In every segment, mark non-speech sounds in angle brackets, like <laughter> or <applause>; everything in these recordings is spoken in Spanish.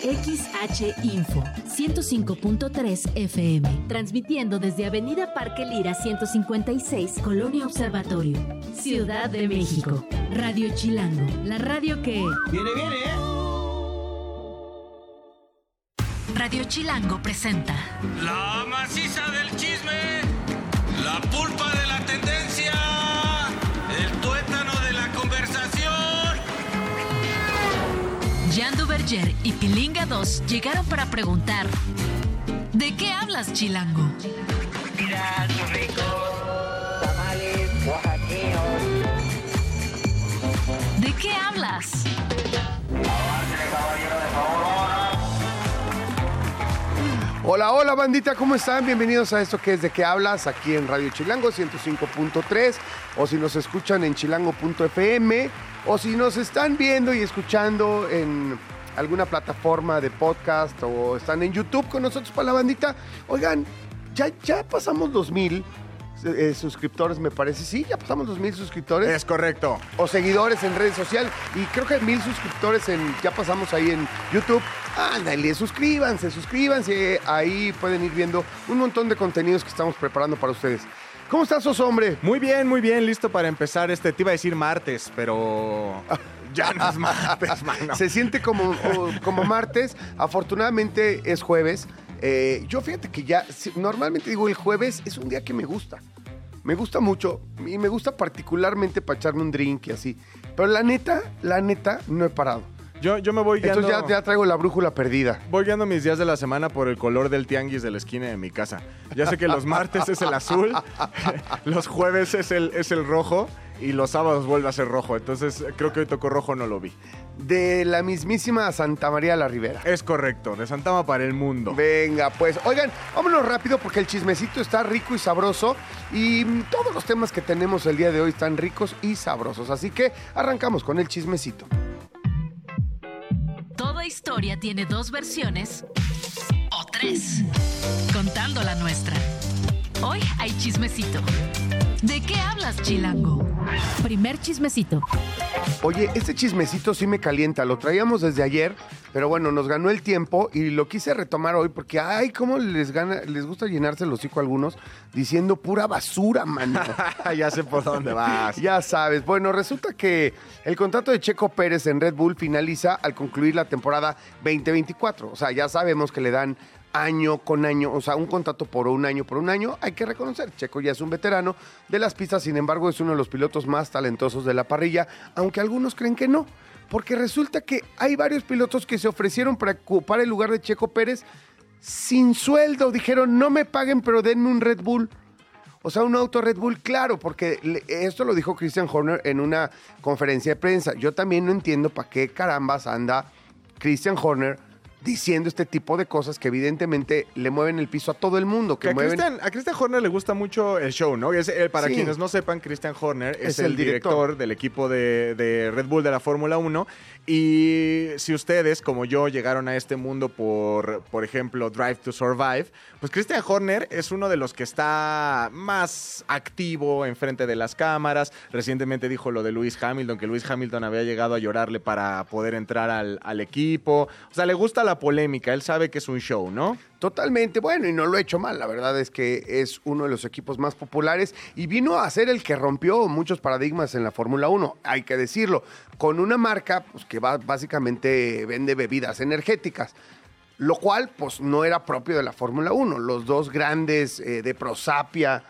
XH Info 105.3 FM, transmitiendo desde Avenida Parque Lira 156, Colonia Observatorio, Ciudad de México. Radio Chilango, la radio que... Viene, viene, ¿eh? Radio Chilango presenta La maciza del chisme, la pulpa de la tendencia, Y Pilinga 2 llegaron para preguntar ¿De qué hablas, Chilango? ¿De qué hablas? Hola, hola bandita, ¿cómo están? Bienvenidos a esto que es de qué hablas aquí en Radio Chilango 105.3 o si nos escuchan en chilango.fm o si nos están viendo y escuchando en alguna plataforma de podcast o están en YouTube con nosotros para la bandita. Oigan, ya, ya pasamos los mil eh, suscriptores, me parece. Sí, ya pasamos los mil suscriptores Es correcto. o seguidores en redes sociales. Y creo que mil suscriptores en, ya pasamos ahí en YouTube. Ándale, suscríbanse, suscríbanse. Ahí pueden ir viendo un montón de contenidos que estamos preparando para ustedes. ¿Cómo estás, Oso, hombre? Muy bien, muy bien, listo para empezar este. Te iba a decir martes, pero <laughs> <laughs> ya no es martes, <laughs> mano. Se siente como, o- como martes. Afortunadamente es jueves. Eh, yo fíjate que ya, si- normalmente digo el jueves es un día que me gusta. Me gusta mucho y me gusta particularmente para echarme un drink y así. Pero la neta, la neta, no he parado. Yo, yo me voy guiando, Entonces ya, ya traigo la brújula perdida. voy guiando mis días de la semana por el color del tianguis de la esquina de mi casa. Ya sé que los martes es el azul, <laughs> los jueves es el, es el rojo y los sábados vuelve a ser rojo. Entonces creo que hoy tocó rojo, no lo vi. De la mismísima Santa María la Ribera. Es correcto, de Santama para el mundo. Venga, pues, oigan, vámonos rápido porque el chismecito está rico y sabroso y todos los temas que tenemos el día de hoy están ricos y sabrosos. Así que arrancamos con el chismecito. Toda historia tiene dos versiones o tres, contando la nuestra. Hoy hay chismecito. ¿De qué hablas, Chilango? Primer chismecito. Oye, este chismecito sí me calienta, lo traíamos desde ayer, pero bueno, nos ganó el tiempo y lo quise retomar hoy porque, ay, cómo les gana, les gusta llenarse el hocico a algunos diciendo pura basura, mano. <laughs> ya sé por dónde vas. Ya sabes. Bueno, resulta que el contrato de Checo Pérez en Red Bull finaliza al concluir la temporada 2024. O sea, ya sabemos que le dan año con año, o sea, un contrato por un año por un año. Hay que reconocer, Checo ya es un veterano de las pistas, sin embargo, es uno de los pilotos más talentosos de la parrilla, aunque algunos creen que no. Porque resulta que hay varios pilotos que se ofrecieron para ocupar el lugar de Checo Pérez sin sueldo. Dijeron, no me paguen, pero denme un Red Bull. O sea, un auto Red Bull, claro, porque esto lo dijo Christian Horner en una conferencia de prensa. Yo también no entiendo para qué carambas anda Christian Horner diciendo este tipo de cosas que evidentemente le mueven el piso a todo el mundo. Que Que a, mueven... Christian, a Christian Horner le gusta mucho el show, ¿no? Es, eh, para Sí. quienes no sepan, Christian Horner es, Es el, el director. director. del equipo de, de Red Bull de la Fórmula 1. Y si ustedes, como yo, llegaron a este mundo por, por ejemplo, Drive to Survive, pues Christian Horner es uno de los que está más activo enfrente de las cámaras. Recientemente dijo lo de Lewis Hamilton, que Lewis Hamilton había llegado a llorarle para poder entrar al, al equipo. O sea, le gusta la polémica, él sabe que es un show, ¿no? Totalmente, bueno, y no lo he hecho mal, la verdad es que es uno de los equipos más populares y vino a ser el que rompió muchos paradigmas en la Fórmula 1, hay que decirlo, con una marca pues, que básicamente vende bebidas energéticas, lo cual pues no era propio de la Fórmula 1, los dos grandes eh, de Prosapia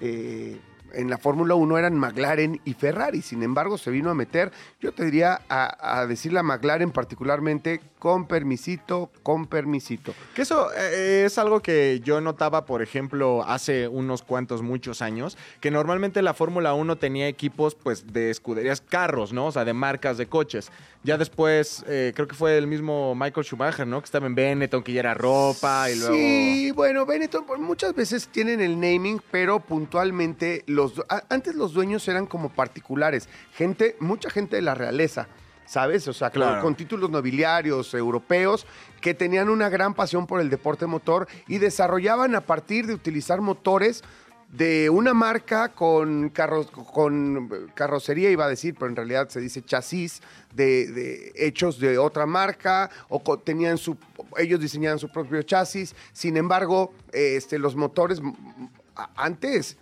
eh, en la Fórmula 1 eran McLaren y Ferrari, sin embargo se vino a meter, yo te diría a, a decirle a McLaren particularmente con permisito, con permisito. Que eso eh, es algo que yo notaba, por ejemplo, hace unos cuantos, muchos años, que normalmente la Fórmula 1 tenía equipos pues de escuderías carros, ¿no? O sea, de marcas de coches. Ya después, eh, creo que fue el mismo Michael Schumacher, ¿no? Que estaba en Benetton, que ya era ropa y luego... Sí, bueno, Benetton pues, muchas veces tienen el naming, pero puntualmente los antes los dueños eran como particulares, gente, mucha gente de la realeza. ¿Sabes? O sea, Claro. con, títulos nobiliarios europeos que tenían una gran pasión por el deporte motor y desarrollaban a partir de utilizar motores de una marca con, carro- con carrocería, iba a decir, pero en realidad se dice chasis, de, de hechos de otra marca, o tenían su, ellos diseñaban su propio chasis. Sin embargo, este, los motores antes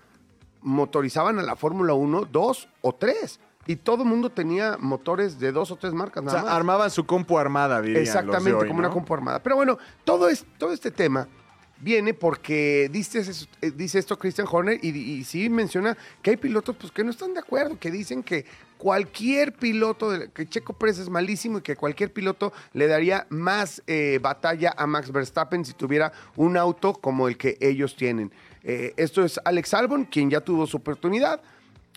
motorizaban a la Fórmula 1 dos o tres. Y todo el mundo tenía motores de dos o tres marcas O nada sea, más. armaban su compu armada, dirían los de Exactamente, hoy, como una compu armada. Pero bueno, todo, es, todo este tema viene porque dice, eh, dice esto Christian Horner y, y sí menciona que hay pilotos pues, que no están de acuerdo, que dicen que cualquier piloto, de- que Checo Pérez es malísimo y que cualquier piloto le daría más eh, batalla a Max Verstappen si tuviera un auto como el que ellos tienen. Eh, esto es Alex Albon, quien ya tuvo su oportunidad.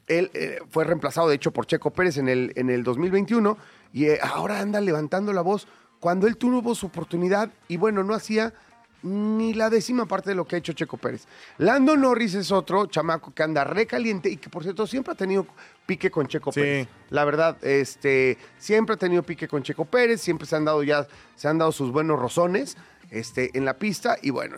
Él eh, fue reemplazado, de hecho, por Checo Pérez en el, en el 2021 y eh, ahora anda levantando la voz cuando él tuvo su oportunidad y bueno, no hacía ni la décima parte de lo que ha hecho Checo Pérez. Lando Norris es otro chamaco que anda recaliente y que, por cierto, siempre ha tenido pique con Checo Sí. Pérez. La verdad, este, siempre ha tenido pique con Checo Pérez, siempre se han dado ya, se han dado sus buenos rozones este, en la pista y bueno,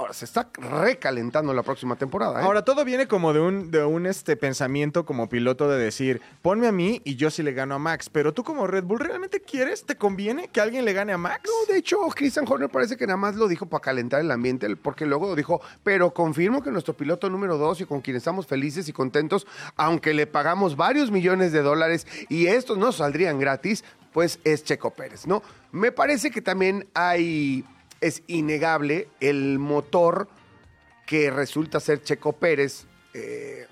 ahora se está recalentando la próxima temporada. ¿eh? Ahora, todo viene como de un, de un este, pensamiento como piloto de decir, ponme a mí y yo sí le gano a Max. Pero tú como Red Bull, ¿realmente quieres, te conviene que alguien le gane a Max? No, de hecho, Christian Horner parece que nada más lo dijo para calentar el ambiente, porque luego dijo, pero confirmo que nuestro piloto número dos y con quien estamos felices y contentos, aunque le pagamos varios millones de dólares y estos no saldrían gratis, pues es Checo Pérez, ¿no? Me parece que también hay, es innegable el motor que resulta ser Checo Pérez, eh,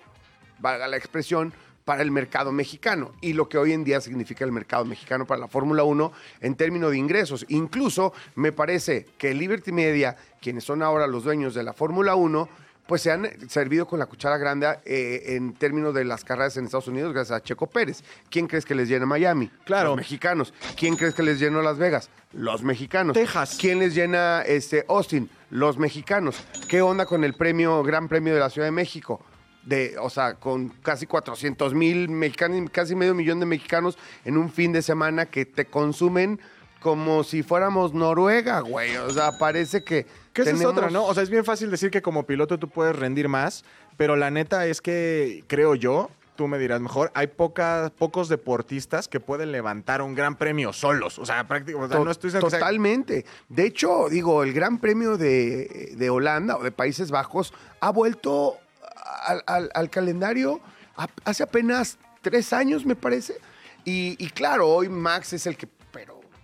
valga la expresión, para el mercado mexicano y lo que hoy en día significa el mercado mexicano para la Fórmula 1 en términos de ingresos. Incluso me parece que Liberty Media, quienes son ahora los dueños de la Fórmula 1, pues se han servido con la cuchara grande eh, en términos de las carreras en Estados Unidos gracias a Checo Pérez. ¿Quién crees que les llena Miami? Claro. Los mexicanos. ¿Quién crees que les llenó Las Vegas? Los mexicanos. Texas. ¿Quién les llena este, Austin? Los mexicanos. ¿Qué onda con el premio, Gran Premio de la Ciudad de México? De, o sea, con casi 400 mil mexicanos, casi medio millón de mexicanos en un fin de semana que te consumen como si fuéramos Noruega, güey. O sea, parece que. Que esa es otra, ¿no? O sea, es bien fácil decir que como piloto tú puedes rendir más, pero la neta es que, creo yo, tú me dirás mejor, hay pocas, pocos deportistas que pueden levantar un gran premio solos. O sea, prácticamente, o sea, no estoy Totalmente. De hecho, digo, el Gran Premio de, de Holanda o de Países Bajos ha vuelto al, al- al calendario hace apenas tres años, me parece. Y, y claro, hoy Max es el que,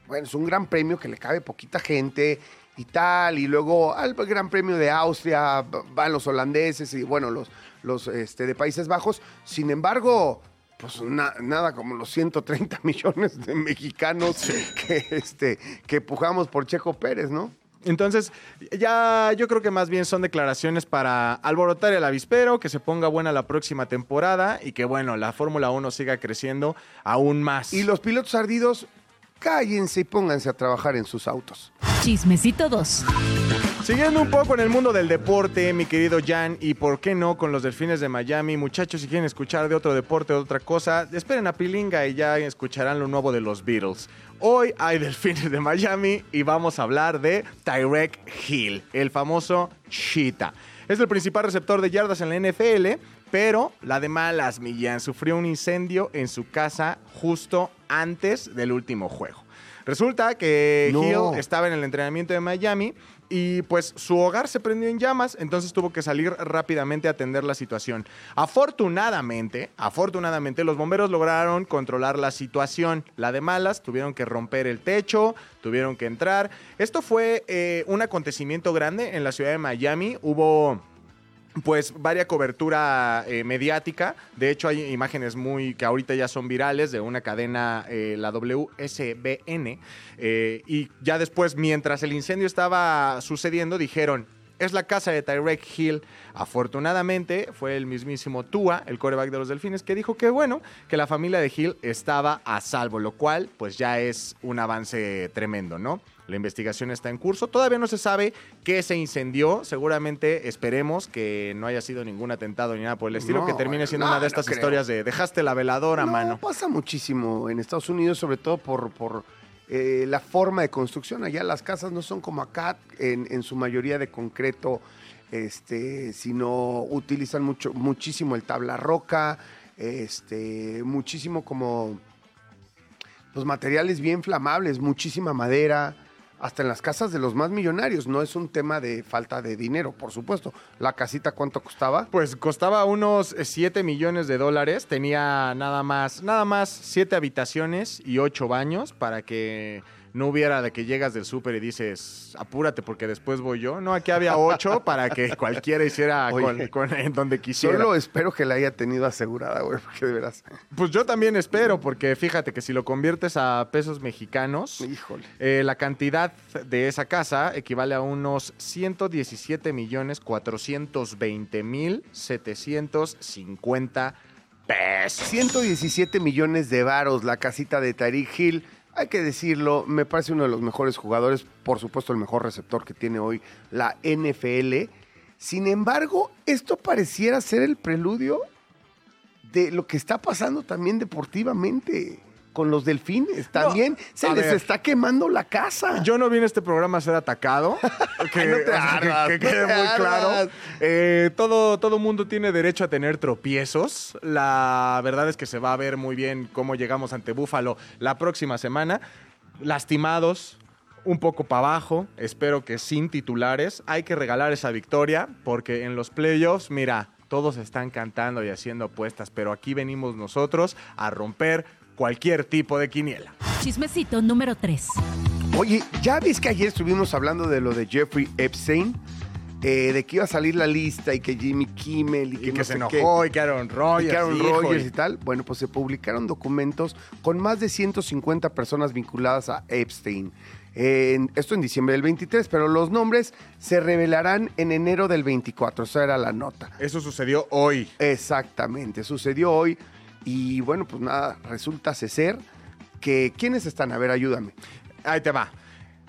bueno, es un gran premio que le cabe poquita gente y tal. Y luego al Gran Premio de Austria van los holandeses y bueno, los, los este, de Países Bajos. Sin embargo, pues na- nada como los 130 <laughs> millones de mexicanos que, este, que pujamos por Checo Pérez, ¿no? Entonces, ya yo creo que más bien son declaraciones para alborotar el avispero, que se ponga buena la próxima temporada y que, bueno, la Fórmula 1 siga creciendo aún más. Y los pilotos ardidos, cállense y pónganse a trabajar en sus autos. Chismecito 2. Siguiendo un poco en el mundo del deporte, mi querido Jan, y por qué no con los delfines de Miami. Muchachos, si quieren escuchar de otro deporte o de otra cosa, esperen a Pilinga y ya escucharán lo nuevo de los Beatles. Hoy hay <laughs> delfines de Miami y vamos a hablar de Tyrek Hill, el famoso Cheetah. Es el principal receptor de yardas en la NFL, pero la de malas, Millán, sufrió un incendio en su casa justo antes del último juego. Resulta que No. Hill estaba en el entrenamiento de Miami y pues su hogar se prendió en llamas, entonces tuvo que salir rápidamente a atender la situación. Afortunadamente, afortunadamente los bomberos lograron controlar la situación. La de malas tuvieron que romper el techo, tuvieron que entrar. Esto fue eh, un acontecimiento grande en la ciudad de Miami. Hubo pues varia cobertura eh, mediática. De hecho, hay imágenes muy que ahorita ya son virales de una cadena, eh, la WSBN. eh, y ya después, mientras el incendio estaba sucediendo, dijeron. Es la casa de Tyrek Hill. Afortunadamente fue el mismísimo Tua, el coreback de los Delfines, que dijo que bueno, que la familia de Hill estaba a salvo, lo cual pues ya es un avance tremendo, ¿no? La investigación está en curso. Todavía no se sabe qué se incendió. Seguramente esperemos que no haya sido ningún atentado ni nada por el estilo, No, que termine siendo no, una de estas historias de dejaste la veladora, no, mano. pasa muchísimo en Estados Unidos, sobre todo por, por eh, la forma de construcción. Allá las casas no son como acá, en, en su mayoría de concreto este, sino utilizan mucho, muchísimo el tabla roca, este, muchísimo como los materiales bien flamables, muchísima madera, hasta en las casas de los más millonarios. No es un tema de falta de dinero, por supuesto. La casita, ¿cuánto costaba? Pues costaba unos 7 millones de dólares. Tenía nada más, nada más 7 habitaciones y 8 baños para que no hubiera de que llegas del súper y dices, apúrate porque después voy yo. No, aquí había 8 <laughs> para que cualquiera hiciera Oye, con, con- en donde quisiera. Solo espero que la haya tenido asegurada, güey, porque de veras. Pues yo también espero, porque fíjate que si lo conviertes a pesos mexicanos, Híjole. eh, la cantidad de esa casa equivale a unos 117 millones 420 mil 750 pesos. 117 millones de varos la casita de Tariq Hill. Hay que decirlo, me parece uno de los mejores jugadores, por supuesto el mejor receptor que tiene hoy la NFL. Sin embargo, esto pareciera ser el preludio de lo que está pasando también deportivamente con los delfines. También se les ver. está quemando la casa. Yo no vine a este programa a ser atacado. <laughs> que, no te que- quede muy claro. Eh, todo, todo mundo tiene derecho a tener tropiezos. La verdad es que se va a ver muy bien cómo llegamos ante Búfalo la próxima semana. Lastimados, un poco para abajo. Espero que sin titulares. Hay que regalar esa victoria porque en los playoffs, mira, todos están cantando y haciendo apuestas, pero aquí venimos nosotros a romper cualquier tipo de quiniela. Chismecito número 3. Oye, ¿ya ves que ayer estuvimos hablando de lo de Jeffrey Epstein? Eh, de que iba a salir la lista y que Jimmy Kimmel y que, Y que no se sé enojó qué. y que Aaron y Rodgers. que Aaron Rodgers y- y tal. Bueno, pues se publicaron documentos con más de 150 personas vinculadas a Epstein. En- esto en diciembre del 23, pero los nombres se revelarán en enero del 24. Esa era la nota. Eso sucedió hoy. Exactamente, sucedió hoy. Y bueno, pues nada, resulta ser que... ¿Quiénes están? A ver, ayúdame. Ahí te va.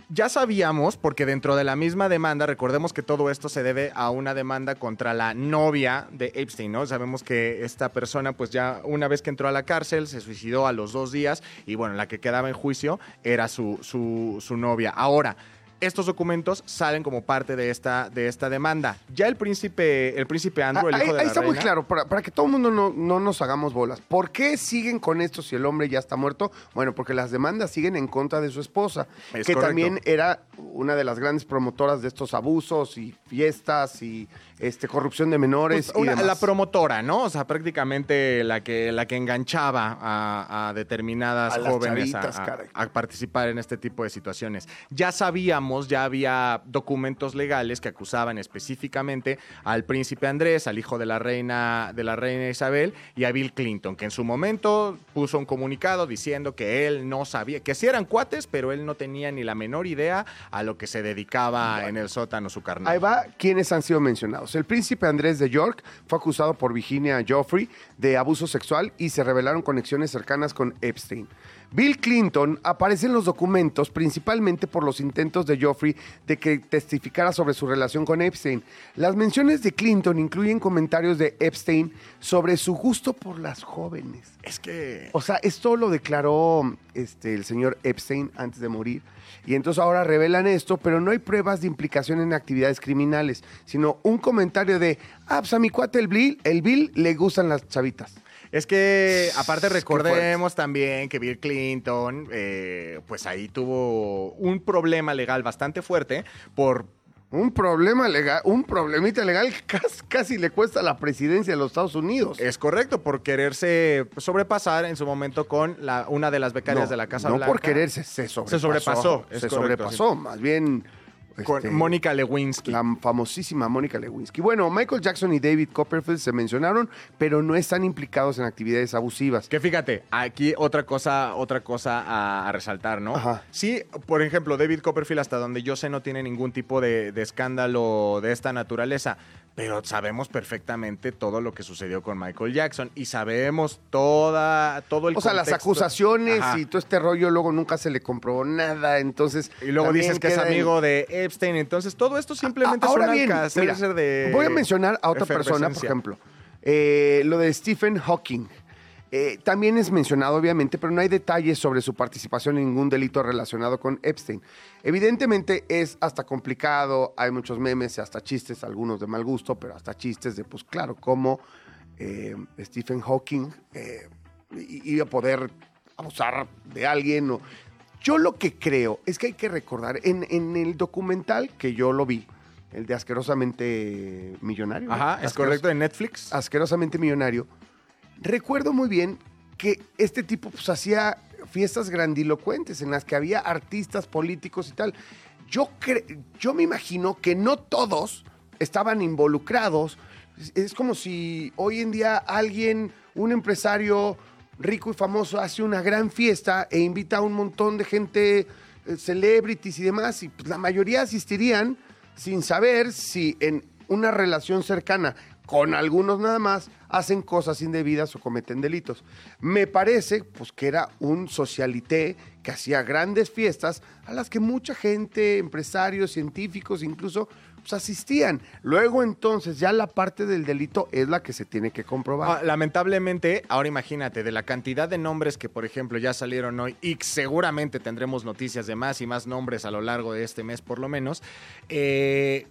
Ya sabíamos, porque dentro de la misma demanda, recordemos que todo esto se debe a una demanda contra la novia de Epstein, ¿no? Sabemos que esta persona, pues ya una vez que entró a la cárcel, se suicidó a los dos días y bueno, la que quedaba en juicio era su, su, su novia. Ahora, estos documentos salen como parte de esta, de esta demanda. Ya el príncipe, el príncipe Andrew, el Ah, hijo ahí de ahí la está muy claro, para, para que todo el mundo no, no nos hagamos bolas. ¿Por qué siguen con esto si el hombre ya está muerto? Bueno, porque las demandas siguen en contra de su esposa, Es que correcto. también era una de las grandes promotoras de estos abusos y fiestas y este corrupción de menores Pues, y una- demás. la promotora, ¿no? O sea, prácticamente la que, la que enganchaba a, a determinadas A jóvenes chavitas, a participar en este tipo de situaciones. Ya sabíamos, ya había documentos legales que acusaban específicamente al príncipe Andrés, al hijo de la reina, de la reina Isabel y a Bill Clinton, que en su momento puso un comunicado diciendo que él no sabía, que sí eran cuates, pero él no tenía ni la menor idea a lo que se dedicaba en el sótano su carnal. Ahí va quienes han sido mencionados. El príncipe Andrés de York fue acusado por Virginia Joffrey de abuso sexual y se revelaron conexiones cercanas con Epstein. Bill Clinton aparece en los documentos principalmente por los intentos de Joffrey de que testificara sobre su relación con Epstein. Las menciones de Clinton incluyen comentarios de Epstein sobre su gusto por las jóvenes. Es que... O sea, esto lo declaró este, el señor Epstein antes de morir. Y entonces ahora revelan esto, pero no hay pruebas de implicación en actividades criminales, sino un comentario de, ah, pues a mi cuate el Bill, el Bill le gustan las chavitas. Es que, aparte, recordemos también que Bill Clinton, eh, pues ahí tuvo un problema legal bastante fuerte por Un problema legal, un problemita legal casi, casi le cuesta la presidencia de los Estados Unidos. Es correcto, por quererse sobrepasar en su momento con la, una de las becarias No, de la Casa no Blanca. por quererse, se sobrepasó. sobrepasó, es se correcto, sobrepasó, más bien... Con este, Mónica Lewinsky. La famosísima Mónica Lewinsky. Bueno, Michael Jackson y David Copperfield se mencionaron, pero no están implicados en actividades abusivas. Que fíjate, aquí otra cosa, otra cosa a, a resaltar, ¿no? Ajá. Sí, por ejemplo, David Copperfield, hasta donde yo sé, no tiene ningún tipo de, de escándalo de esta naturaleza. Pero sabemos perfectamente todo lo que sucedió con Michael Jackson y sabemos toda, todo el O sea, las acusaciones Ajá. y todo este rollo, luego nunca se le comprobó nada, entonces... Y luego dices que es en- amigo de Epstein. Entonces, todo esto simplemente Ah, Ahora bien, mira, de. voy a mencionar a otra persona, por ejemplo. Eh, lo de Stephen Hawking. Eh, también es mencionado, obviamente, pero no hay detalles sobre su participación en ningún delito relacionado con Epstein. Evidentemente es hasta complicado, hay muchos memes y hasta chistes, algunos de mal gusto, pero hasta chistes de, pues claro, cómo eh, Stephen Hawking eh, iba a poder abusar de alguien. o- Yo lo que creo es que hay que recordar, en, en el documental que yo lo vi, el de Asquerosamente Millonario. ¿no? Ajá, es Asqueros- correcto, en Netflix. asquerosamente millonario, recuerdo muy bien que este tipo pues, hacía fiestas grandilocuentes en las que había artistas políticos y tal. Yo, cre- yo me imagino que no todos estaban involucrados. Es- como si hoy en día alguien, un empresario rico y famoso, hace una gran fiesta e invita a un montón de gente, eh, celebrities y demás, y pues, la mayoría asistirían sin saber si en una relación cercana con algunos nada más hacen cosas indebidas o cometen delitos. Me parece pues que era un socialité que hacía grandes fiestas a las que mucha gente, empresarios, científicos incluso pues, asistían. Luego entonces ya la parte del delito es la que se tiene que comprobar. Ah, lamentablemente, ahora imagínate, de la cantidad de nombres que, por ejemplo, ya salieron hoy y seguramente tendremos noticias de más y más nombres a lo largo de este mes, por lo menos, eh,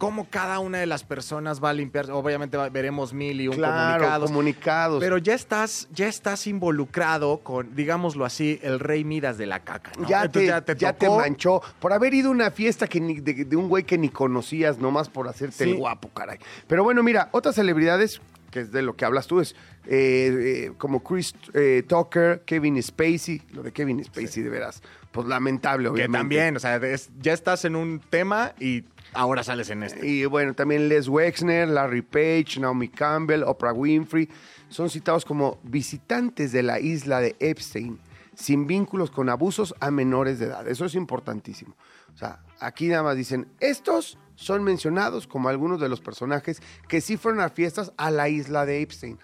cómo cada una de las personas va a limpiar. Obviamente va- veremos mil y un claro, comunicados. comunicados. Pero ya estás, ya estás involucrado con, digámoslo así, el rey Midas de la caca. ¿no? Ya, te, ya te manchó por haber ido a una fiesta que ni- de, de un güey que ni conocías, nomás por hacerte Sí. el guapo, caray. Pero bueno, mira, otras celebridades, que es de lo que hablas tú, es eh, eh, como Chris eh, Tucker, Kevin Spacey, lo de Kevin Spacey, de veras, pues lamentable, Que obviamente. también, o sea, es- ya estás en un tema y ahora sales en este. Y bueno, también Les Wexner, Larry Page, Naomi Campbell, Oprah Winfrey son citados como visitantes de la isla de Epstein sin vínculos con abusos a menores de edad. Eso es importantísimo. O sea, aquí nada más dicen, estos son mencionados como algunos de los personajes que sí fueron a fiestas a la isla de Epstein.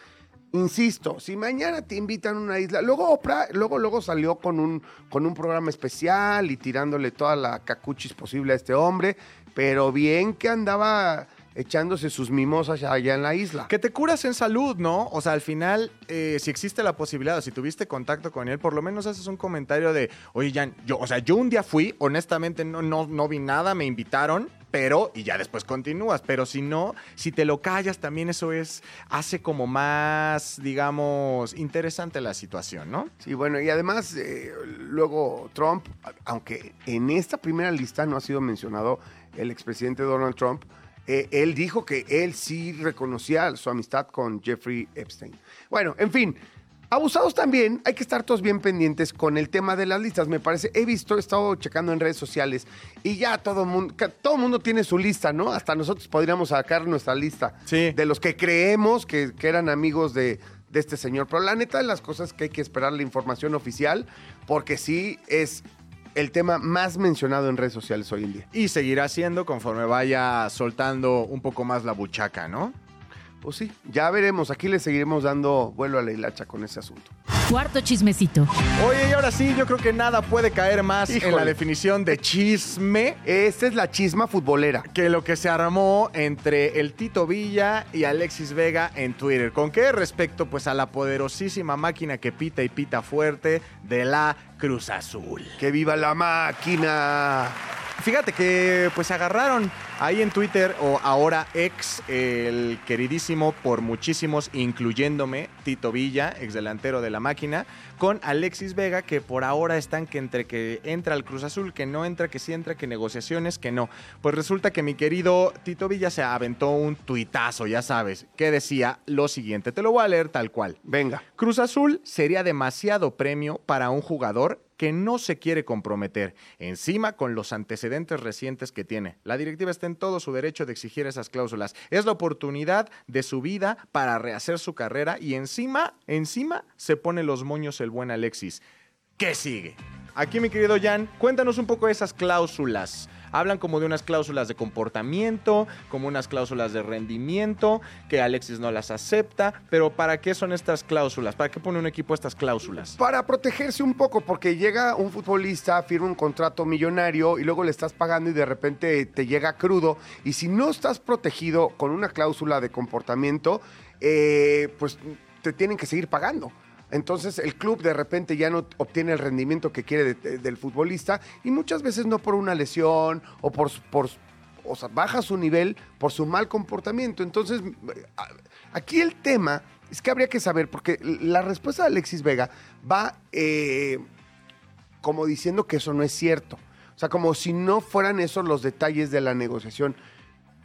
Insisto, si mañana te invitan a una isla, luego Oprah, luego, luego salió con un, con un programa especial y tirándole toda la cacuchis posible a este hombre, pero bien que andaba echándose sus mimosas allá en la isla. Que te curas en salud, ¿no? O sea, al final, eh, si existe la posibilidad, o si tuviste contacto con él, por lo menos haces un comentario de, oye, Jan, yo, o sea, yo un día fui, honestamente no, no, no vi nada, me invitaron, pero, y ya después continúas, pero si no, si te lo callas, también eso es, hace como más, digamos, interesante la situación, ¿no? Sí, bueno, y además, eh, luego Trump, aunque en esta primera lista no ha sido mencionado el expresidente Donald Trump, eh, él dijo que él sí reconocía su amistad con Jeffrey Epstein. Bueno, en fin, abusados también, hay que estar todos bien pendientes con el tema de las listas. Me parece, he visto, he estado checando en redes sociales y ya todo el mundo, todo mundo tiene su lista, ¿no? Hasta nosotros podríamos sacar nuestra lista Sí. de los que creemos que, que eran amigos de, de este señor. Pero la neta de las cosas que hay que esperar la información oficial, porque sí es el tema más mencionado en redes sociales hoy en día. Y seguirá siendo conforme vaya soltando un poco más la buchaca, ¿no? Pues sí, ya veremos. Aquí le seguiremos dando vuelo a la hilacha con ese asunto. Cuarto chismecito. Oye, y ahora sí, yo creo que nada puede caer más en la definición de chisme Esta es la chisma futbolera. que lo que se armó entre el Tito Villa y Alexis Vega en Twitter. ¿Con qué respecto? Pues a la poderosísima máquina que pita y pita fuerte de la Cruz Azul. ¡Que viva la máquina! Fíjate que pues agarraron ahí en Twitter o ahora ex el queridísimo por muchísimos, incluyéndome, Tito Villa, ex delantero de la máquina, con Alexis Vega que por ahora están que entre que entra al Cruz Azul, que no entra, que sí entra, que negociaciones, que no. Pues resulta que mi querido Tito Villa se aventó un tuitazo, ya sabes, que decía lo siguiente, te lo voy a leer tal cual. Venga. Cruz Azul sería demasiado premio para un jugador que no se quiere comprometer, encima con los antecedentes recientes que tiene. La directiva está en todo su derecho de exigir esas cláusulas. Es la oportunidad de su vida para rehacer su carrera y encima, encima se pone los moños el buen Alexis. ¿Qué sigue? Aquí, mi querido Jan, cuéntanos un poco de esas cláusulas. Hablan como de unas cláusulas de comportamiento, como unas cláusulas de rendimiento, que Alexis no las acepta, pero ¿para qué son estas cláusulas? ¿Para qué pone un equipo estas cláusulas? Para protegerse un poco, porque llega un futbolista, firma un contrato millonario y luego le estás pagando y de repente te llega crudo. Y si no estás protegido con una cláusula de comportamiento, eh, pues te tienen que seguir pagando. Entonces el club de repente ya no obtiene el rendimiento que quiere de- de- del futbolista y muchas veces no por una lesión o por, baja su nivel por su mal comportamiento. Entonces, aquí el tema es que habría que saber, porque la respuesta de Alexis Vega va eh, como diciendo que eso no es cierto. O sea, como si no fueran esos los detalles de la negociación.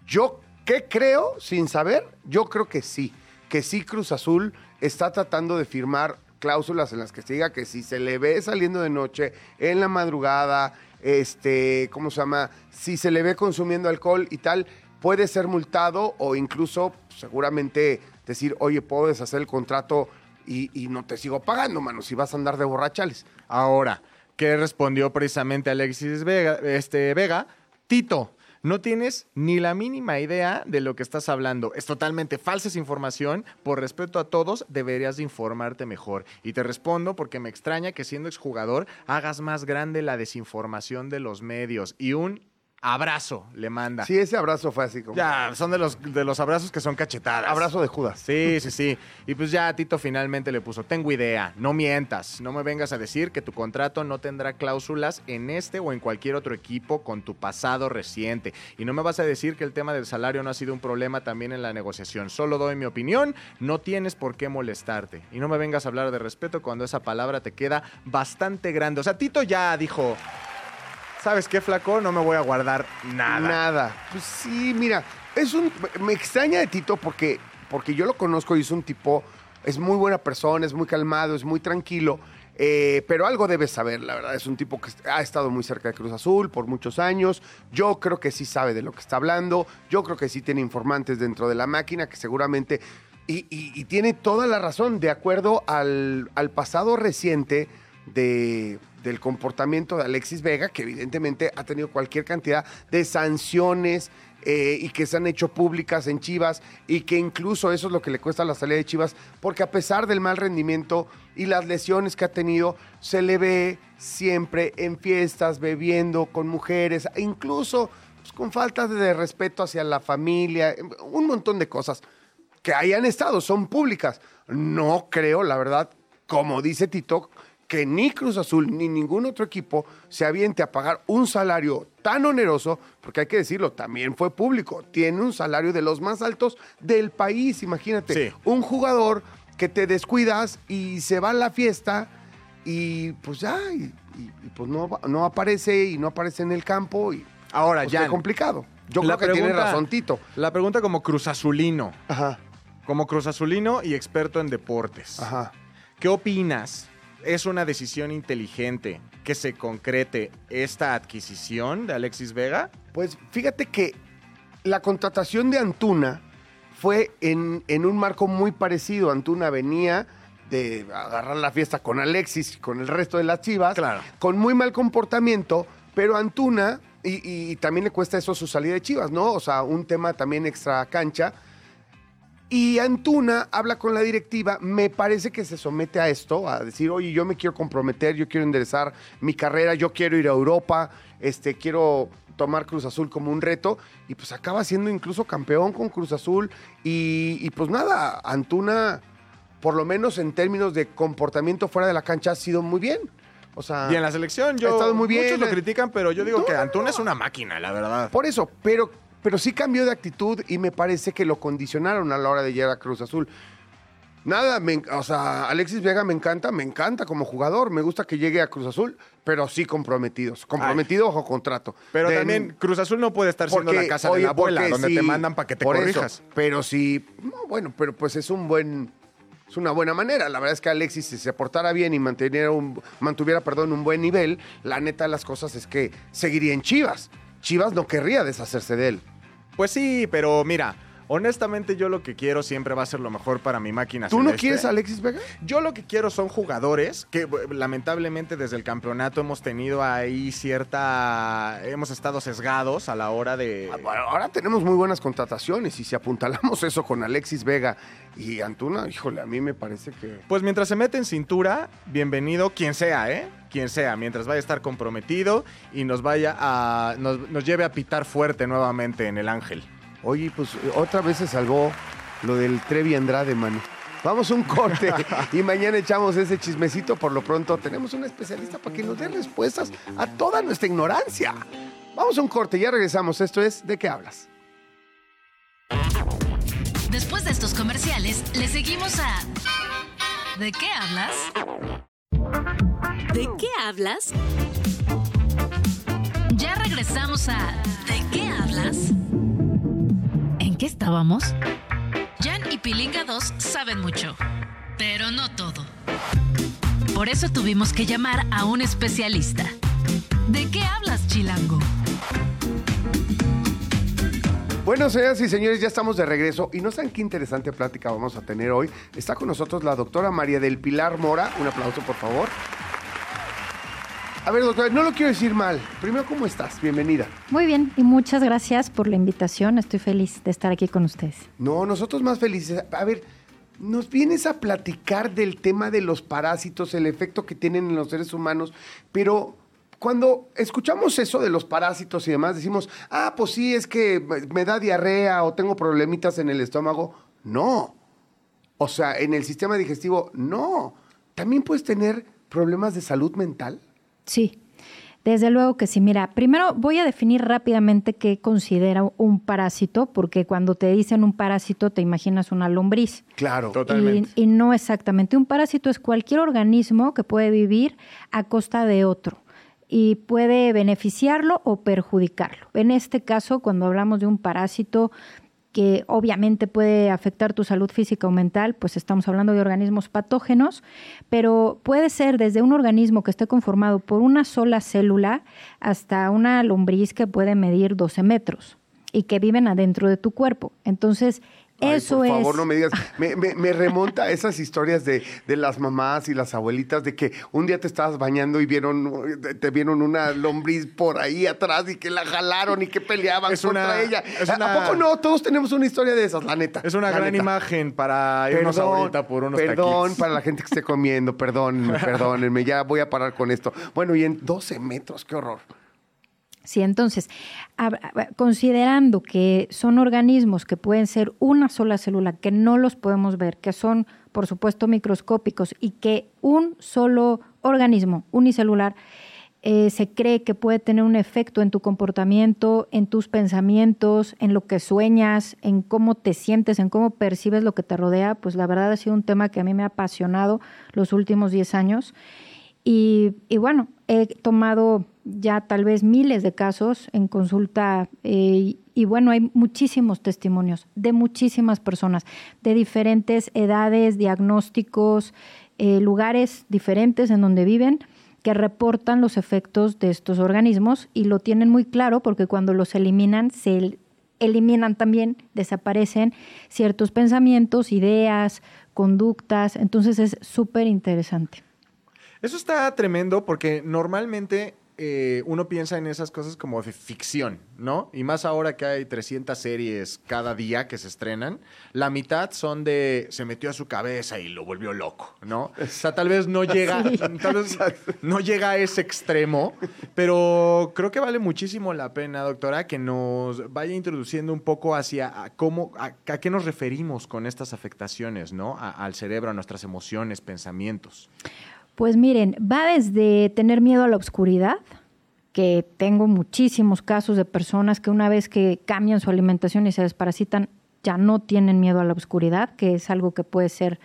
Yo, ¿qué creo sin saber? Yo creo que sí. Que sí Cruz Azul está tratando de firmar cláusulas en las que se diga que si se le ve saliendo de noche, en la madrugada, este, ¿cómo se llama? Si se le ve consumiendo alcohol y tal, puede ser multado o incluso seguramente decir, oye, puedo deshacer el contrato y, y no te sigo pagando, mano, si vas a andar de borrachales. Ahora, ¿qué respondió precisamente Alexis Vega? Este, Vega? Tito, no tienes ni la mínima idea de lo que estás hablando. Es totalmente falsa esa información. Por respeto a todos, deberías de informarte mejor. Y te respondo porque me extraña que siendo exjugador hagas más grande la desinformación de los medios. Y un abrazo le manda. Sí, ese abrazo fue así como... Ya, son de los, de los abrazos que son cachetadas. Abrazo de Judas. Sí, sí, sí. Y pues ya Tito finalmente le puso, tengo idea, no mientas, no me vengas a decir que tu contrato no tendrá cláusulas en este o en cualquier otro equipo con tu pasado reciente. Y no me vas a decir que el tema del salario no ha sido un problema también en la negociación. Solo doy mi opinión, no tienes por qué molestarte. Y no me vengas a hablar de respeto cuando esa palabra te queda bastante grande. O sea, Tito ya dijo, ¿sabes qué, flaco? No me voy a guardar nada. Nada. Pues sí, mira, es un. Me extraña de Tito porque, porque yo lo conozco y es un tipo. Es muy buena persona, es muy calmado, es muy tranquilo. eh, pero algo debe saber, la verdad. Es un tipo que ha estado muy cerca de Cruz Azul por muchos años. Yo creo que sí sabe de lo que está hablando. Yo creo que sí tiene informantes dentro de la máquina que seguramente. Y, y- y tiene toda la razón, de acuerdo al, al pasado reciente de, del comportamiento de Alexis Vega, que evidentemente ha tenido cualquier cantidad de sanciones eh, y que se han hecho públicas en Chivas y que incluso eso es lo que le cuesta la salida de Chivas, porque a pesar del mal rendimiento y las lesiones que ha tenido, se le ve siempre en fiestas, bebiendo con mujeres, e incluso pues, con falta de respeto hacia la familia, un montón de cosas que hayan estado, son públicas. No creo, la verdad, como dice Tito, que ni Cruz Azul ni ningún otro equipo se aviente a pagar un salario tan oneroso, porque hay que decirlo, también fue público, tiene un salario de los más altos del país, imagínate, Sí. un jugador que te descuidas y se va a la fiesta y pues ya, y, y- y pues no, no aparece y no aparece en el campo y Ahora, pues, ya. complicado. Yo La creo que tiene razón Tito. La pregunta como Cruz Azulino. Ajá, Como Cruz Azulino y experto en deportes. ajá. ¿Qué opinas? ¿Es una decisión inteligente que se concrete esta adquisición de Alexis Vega? Pues fíjate que la contratación de Antuna fue en, en un marco muy parecido. Antuna venía de agarrar la fiesta con Alexis y con el resto de las chivas, Claro. con muy mal comportamiento, pero Antuna, y, y también le cuesta eso su salida de chivas, ¿no? O sea, un tema también extra cancha. Y Antuna habla con la directiva, me parece que se somete a esto, a decir, oye, yo me quiero comprometer, yo quiero enderezar mi carrera, yo quiero ir a Europa, este, quiero tomar Cruz Azul como un reto, y pues acaba siendo incluso campeón con Cruz Azul, y, y pues nada, Antuna, por lo menos en términos de comportamiento fuera de la cancha, ha sido muy bien. O sea, Y en la selección, yo. ha estado muy bien. Muchos lo critican, pero yo digo No, que Antuna no. es una máquina, la verdad. Por eso, pero, pero sí cambió de actitud y me parece que lo condicionaron a la hora de llegar a Cruz Azul. Nada, me o sea, Alexis Vega me encanta, me encanta como jugador, me gusta que llegue a Cruz Azul, pero sí comprometidos, comprometido bajo contrato. Pero De- también Cruz Azul no puede estar siendo la casa de la abuela, donde sí, te mandan para que te por eso, corrijas. pero sí, no, bueno, pero pues es un buen, es una buena manera. La verdad es que Alexis, si se portara bien y mantuviera un, mantuviera, perdón, un buen nivel, la neta de las cosas es que seguiría en Chivas. Chivas no querría deshacerse de él. Pues sí, pero mira, honestamente yo lo que quiero siempre va a ser lo mejor para mi máquina. ¿Tú no quieres a Alexis Vega? Yo lo que quiero son jugadores que lamentablemente desde el campeonato hemos tenido ahí cierta... Hemos estado sesgados a la hora de... Ah, Ahora tenemos muy buenas contrataciones y si apuntalamos <laughs> eso con Alexis Vega y Antuna, híjole, a mí me parece que... Pues mientras se mete en cintura, bienvenido quien sea, ¿eh? Quien sea, mientras vaya a estar comprometido y nos vaya a... nos, nos lleve a pitar fuerte nuevamente en el Ángel. Oye, pues otra vez se salvó lo del Trevi Andrade, mano. Vamos a un corte <laughs> y mañana echamos ese chismecito. Por lo pronto tenemos un especialista para que nos dé respuestas a toda nuestra ignorancia. Vamos a un corte, ya regresamos. Esto es ¿De qué hablas? Después de estos comerciales, le seguimos a ¿De qué hablas? ¿De qué hablas? Ya regresamos a ¿De qué hablas? ¿En qué estábamos? Jan y Pilinga 2 saben mucho, pero no todo. Por eso tuvimos que llamar a un especialista. ¿De qué hablas, Chilango? Bueno, señoras y señores, ya estamos de regreso y no saben qué interesante plática vamos a tener hoy. Está con nosotros la doctora María del Pilar Mora. Un aplauso, por favor. A ver, doctora, no lo quiero decir mal. Primero, ¿cómo estás? Bienvenida. Muy bien, y muchas gracias por la invitación. Estoy feliz de estar aquí con ustedes. No, nosotros más felices. A ver, nos vienes a platicar del tema de los parásitos, el efecto que tienen en los seres humanos, pero cuando escuchamos eso de los parásitos y demás, decimos, ah, pues sí, es que me da diarrea o tengo problemitas en el estómago. No. O sea, en el sistema digestivo, no. También puedes tener problemas de salud mental. Sí, desde luego que sí. Mira, primero voy a definir rápidamente qué considera un parásito, porque cuando te dicen un parásito te imaginas una lombriz. Claro. Totalmente. Y, y no exactamente. Un parásito es cualquier organismo que puede vivir a costa de otro y puede beneficiarlo o perjudicarlo. En este caso, cuando hablamos de un parásito que obviamente puede afectar tu salud física o mental, pues estamos hablando de organismos patógenos, pero puede ser desde un organismo que esté conformado por una sola célula hasta una lombriz que puede medir 12 metros y que viven adentro de tu cuerpo. Entonces, Ay, eso por es... favor, no me digas. Me, me- me remonta a esas historias de, de las mamás y las abuelitas de que un día te estabas bañando y vieron, te vieron una lombriz por ahí atrás y que la jalaron y que peleaban Es contra una- ella. es ¿A- una- ¿A poco no? Todos tenemos una historia de esas, la neta. Es una gran neta. imagen para irnos ahorita por unos Perdón para la gente que esté comiendo, perdónenme, <laughs> perdónenme, ya voy a parar con esto. Bueno, y en 12 metros, qué horror. Sí, entonces, considerando que son organismos que pueden ser una sola célula, que no los podemos ver, que son, por supuesto, microscópicos y que un solo organismo unicelular eh, se cree que puede tener un efecto en tu comportamiento, en tus pensamientos, en lo que sueñas, en cómo te sientes, en cómo percibes lo que te rodea, pues la verdad ha sido un tema que a mí me ha apasionado los últimos 10 años. Y bueno, he tomado ya tal vez miles de casos en consulta eh, y, bueno, hay muchísimos testimonios de muchísimas personas, de diferentes edades, diagnósticos, eh, lugares diferentes en donde viven que reportan los efectos de estos organismos y lo tienen muy claro porque cuando los eliminan se el- eliminan también, desaparecen ciertos pensamientos, ideas, conductas, entonces es súper interesante. Eso está tremendo porque normalmente eh, uno piensa en esas cosas como de ficción, ¿no? Y más ahora que hay 300 series cada día que se estrenan, la mitad son de se metió a su cabeza y lo volvió loco, ¿no? O sea, tal vez no llega, <laughs> tal vez no llega a ese extremo, pero creo que vale muchísimo la pena, doctora, que nos vaya introduciendo un poco hacia a cómo, a, a qué nos referimos con estas afectaciones, ¿no? A- al cerebro, a nuestras emociones, pensamientos. Pues miren, va desde tener miedo a la oscuridad, que tengo muchísimos casos de personas que una vez que cambian su alimentación y se desparasitan, ya no tienen miedo a la oscuridad, que es algo que puede ser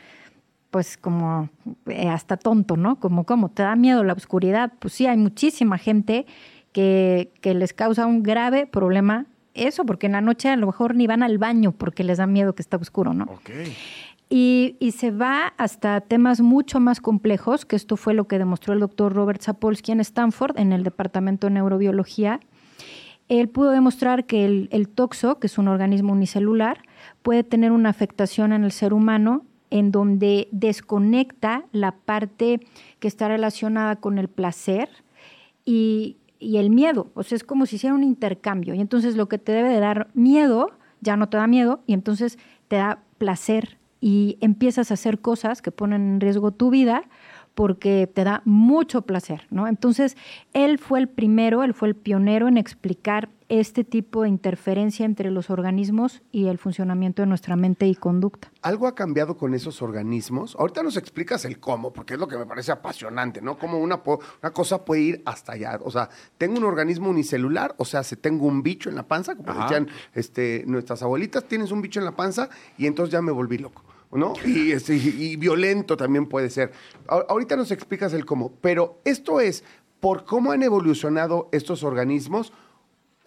pues como eh, hasta tonto, ¿no? Como, ¿cómo? ¿Te da miedo la oscuridad? Pues sí, hay muchísima gente que, que les causa un grave problema eso, porque en la noche a lo mejor ni van al baño porque les da miedo que está oscuro, ¿no? Y, se va hasta temas mucho más complejos, que esto fue lo que demostró el doctor Robert Sapolsky en Stanford, en el Departamento de Neurobiología. Él pudo demostrar que el, el toxo, que es un organismo unicelular, puede tener una afectación en el ser humano en donde desconecta la parte que está relacionada con el placer y, y el miedo. O sea, es como si hiciera un intercambio. Y entonces lo que te debe de dar miedo, ya no te da miedo, y entonces te da placer y empiezas a hacer cosas que ponen en riesgo tu vida porque te da mucho placer, ¿no? Entonces, él fue el primero, él fue el pionero en explicar este tipo de interferencia entre los organismos y el funcionamiento de nuestra mente y conducta. ¿Algo ha cambiado con esos organismos? Ahorita nos explicas el cómo, porque es lo que me parece apasionante, ¿no? Cómo una, una cosa puede ir hasta allá. O sea, tengo un organismo unicelular, o sea, si tengo un bicho en la panza, como Ajá. decían este, nuestras abuelitas, tienes un bicho en la panza y entonces ya me volví loco. ¿No? Y, este, y- y violento también puede ser. A- Ahorita nos explicas el cómo, pero esto es por cómo han evolucionado estos organismos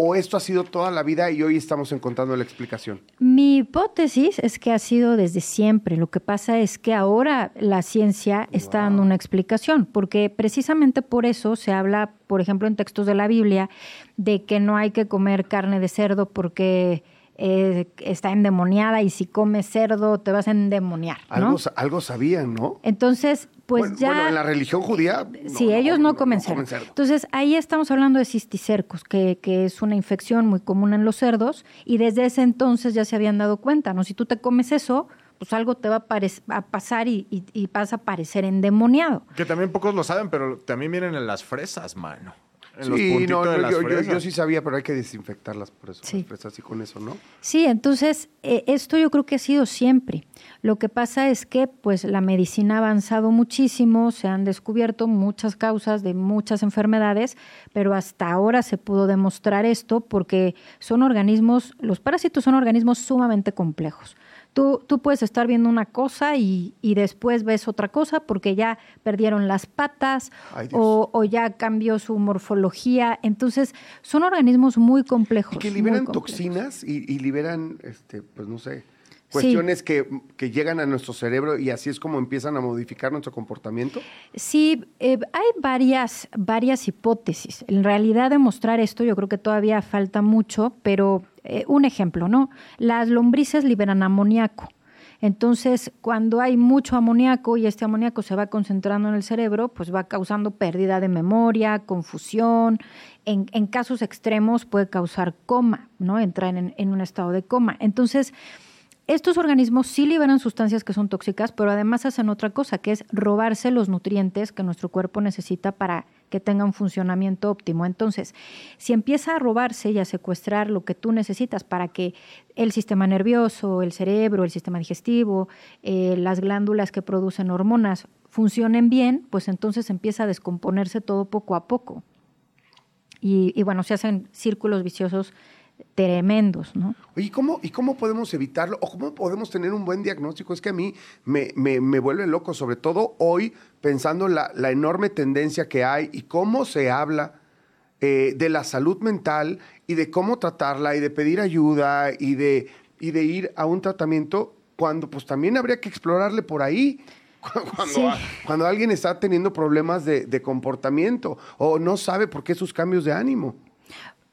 o esto ha sido toda la vida y hoy estamos encontrando la explicación. Mi hipótesis es que ha sido desde siempre. Lo que pasa es que ahora la ciencia está dando una explicación, porque precisamente por eso se habla, por ejemplo, en textos de la Biblia, de que no hay que comer carne de cerdo porque eh, está endemoniada y si comes cerdo te vas a endemoniar. ¿no? Algo, algo sabían, ¿no? Entonces, pues bueno, ya... bueno, en la religión judía. no, sí, ellos no, comen, no cerdo. comen cerdo. Entonces, ahí estamos hablando de cisticercos, que, que es una infección muy común en los cerdos, y desde ese entonces ya se habían dado cuenta, ¿no? Si tú te comes eso, pues algo te va a pasar y, y- y vas a parecer endemoniado. Que también pocos lo saben, pero también vienen en las fresas, mano. En los Sí, puntitos no, de no, las yo, yo sí sabía, pero hay que desinfectarlas por eso. Sí. las fresas y con eso, ¿no? Sí, entonces eh, esto yo creo que ha sido siempre. Lo que pasa es que pues la medicina ha avanzado muchísimo, se han descubierto muchas causas de muchas enfermedades, pero hasta ahora se pudo demostrar esto porque son organismos, los parásitos son organismos sumamente complejos. Tú, tú puedes estar viendo una cosa y, y después ves otra cosa porque ya perdieron las patas Ay, o, o ya cambió su morfología. Entonces, son organismos muy complejos. Y que liberan toxinas y, y liberan, este, pues no sé, cuestiones que, que llegan a nuestro cerebro y así es como empiezan a modificar nuestro comportamiento. Sí, eh, hay varias, varias hipótesis. En realidad demostrar esto yo creo que todavía falta mucho, pero eh, un ejemplo, ¿no? Las lombrices liberan amoníaco. Entonces, cuando hay mucho amoníaco y este amoníaco se va concentrando en el cerebro, pues va causando pérdida de memoria, confusión. En, en casos extremos puede causar coma, ¿no? Entrar en, en un estado de coma. Entonces, estos organismos sí liberan sustancias que son tóxicas, pero además hacen otra cosa, que es robarse los nutrientes que nuestro cuerpo necesita para que tenga un funcionamiento óptimo. Entonces, si empieza a robarse y a secuestrar lo que tú necesitas para que el sistema nervioso, el cerebro, el sistema digestivo, eh, las glándulas que producen hormonas funcionen bien, pues entonces empieza a descomponerse todo poco a poco. Y, y bueno, se hacen círculos viciosos tremendos, ¿no? Oye, ¿y cómo, ¿y cómo podemos evitarlo? ¿O cómo podemos tener un buen diagnóstico? Es que a mí me, me- me vuelve loco, sobre todo hoy, pensando la, la enorme tendencia que hay y cómo se habla eh, de la salud mental y de cómo tratarla y de pedir ayuda y de, y de ir a un tratamiento cuando pues también habría que explorarle por ahí. <laughs> Cuando, Sí. cuando alguien está teniendo problemas de, de comportamiento o no sabe por qué sus cambios de ánimo.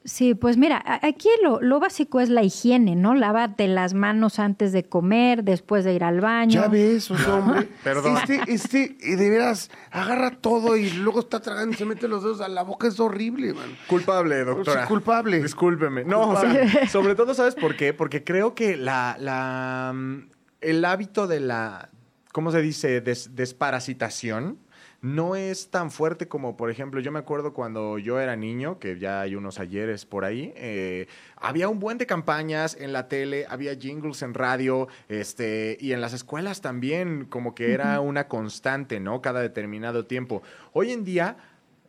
Sí, pues mira, aquí lo, lo básico es la higiene, ¿no? Lávate las manos antes de comer, después de ir al baño. Ya ves, oye, hombre. <laughs> Perdón. Este, este, de veras, agarra todo y luego está tragando y se mete los dedos a la boca. Es horrible, man. Culpable, doctora. Sí, culpable. Discúlpeme. No, o sea, <laughs> sobre todo, ¿sabes por qué? Porque creo que la, la, mm, el hábito de la, ¿cómo se dice? Des- desparasitación no es tan fuerte como, por ejemplo, yo me acuerdo cuando yo era niño, que ya hay unos ayeres por ahí, eh, había un buen de campañas en la tele, había jingles en radio, este, y en las escuelas también, como que era una constante, ¿no? Cada determinado tiempo. Hoy en día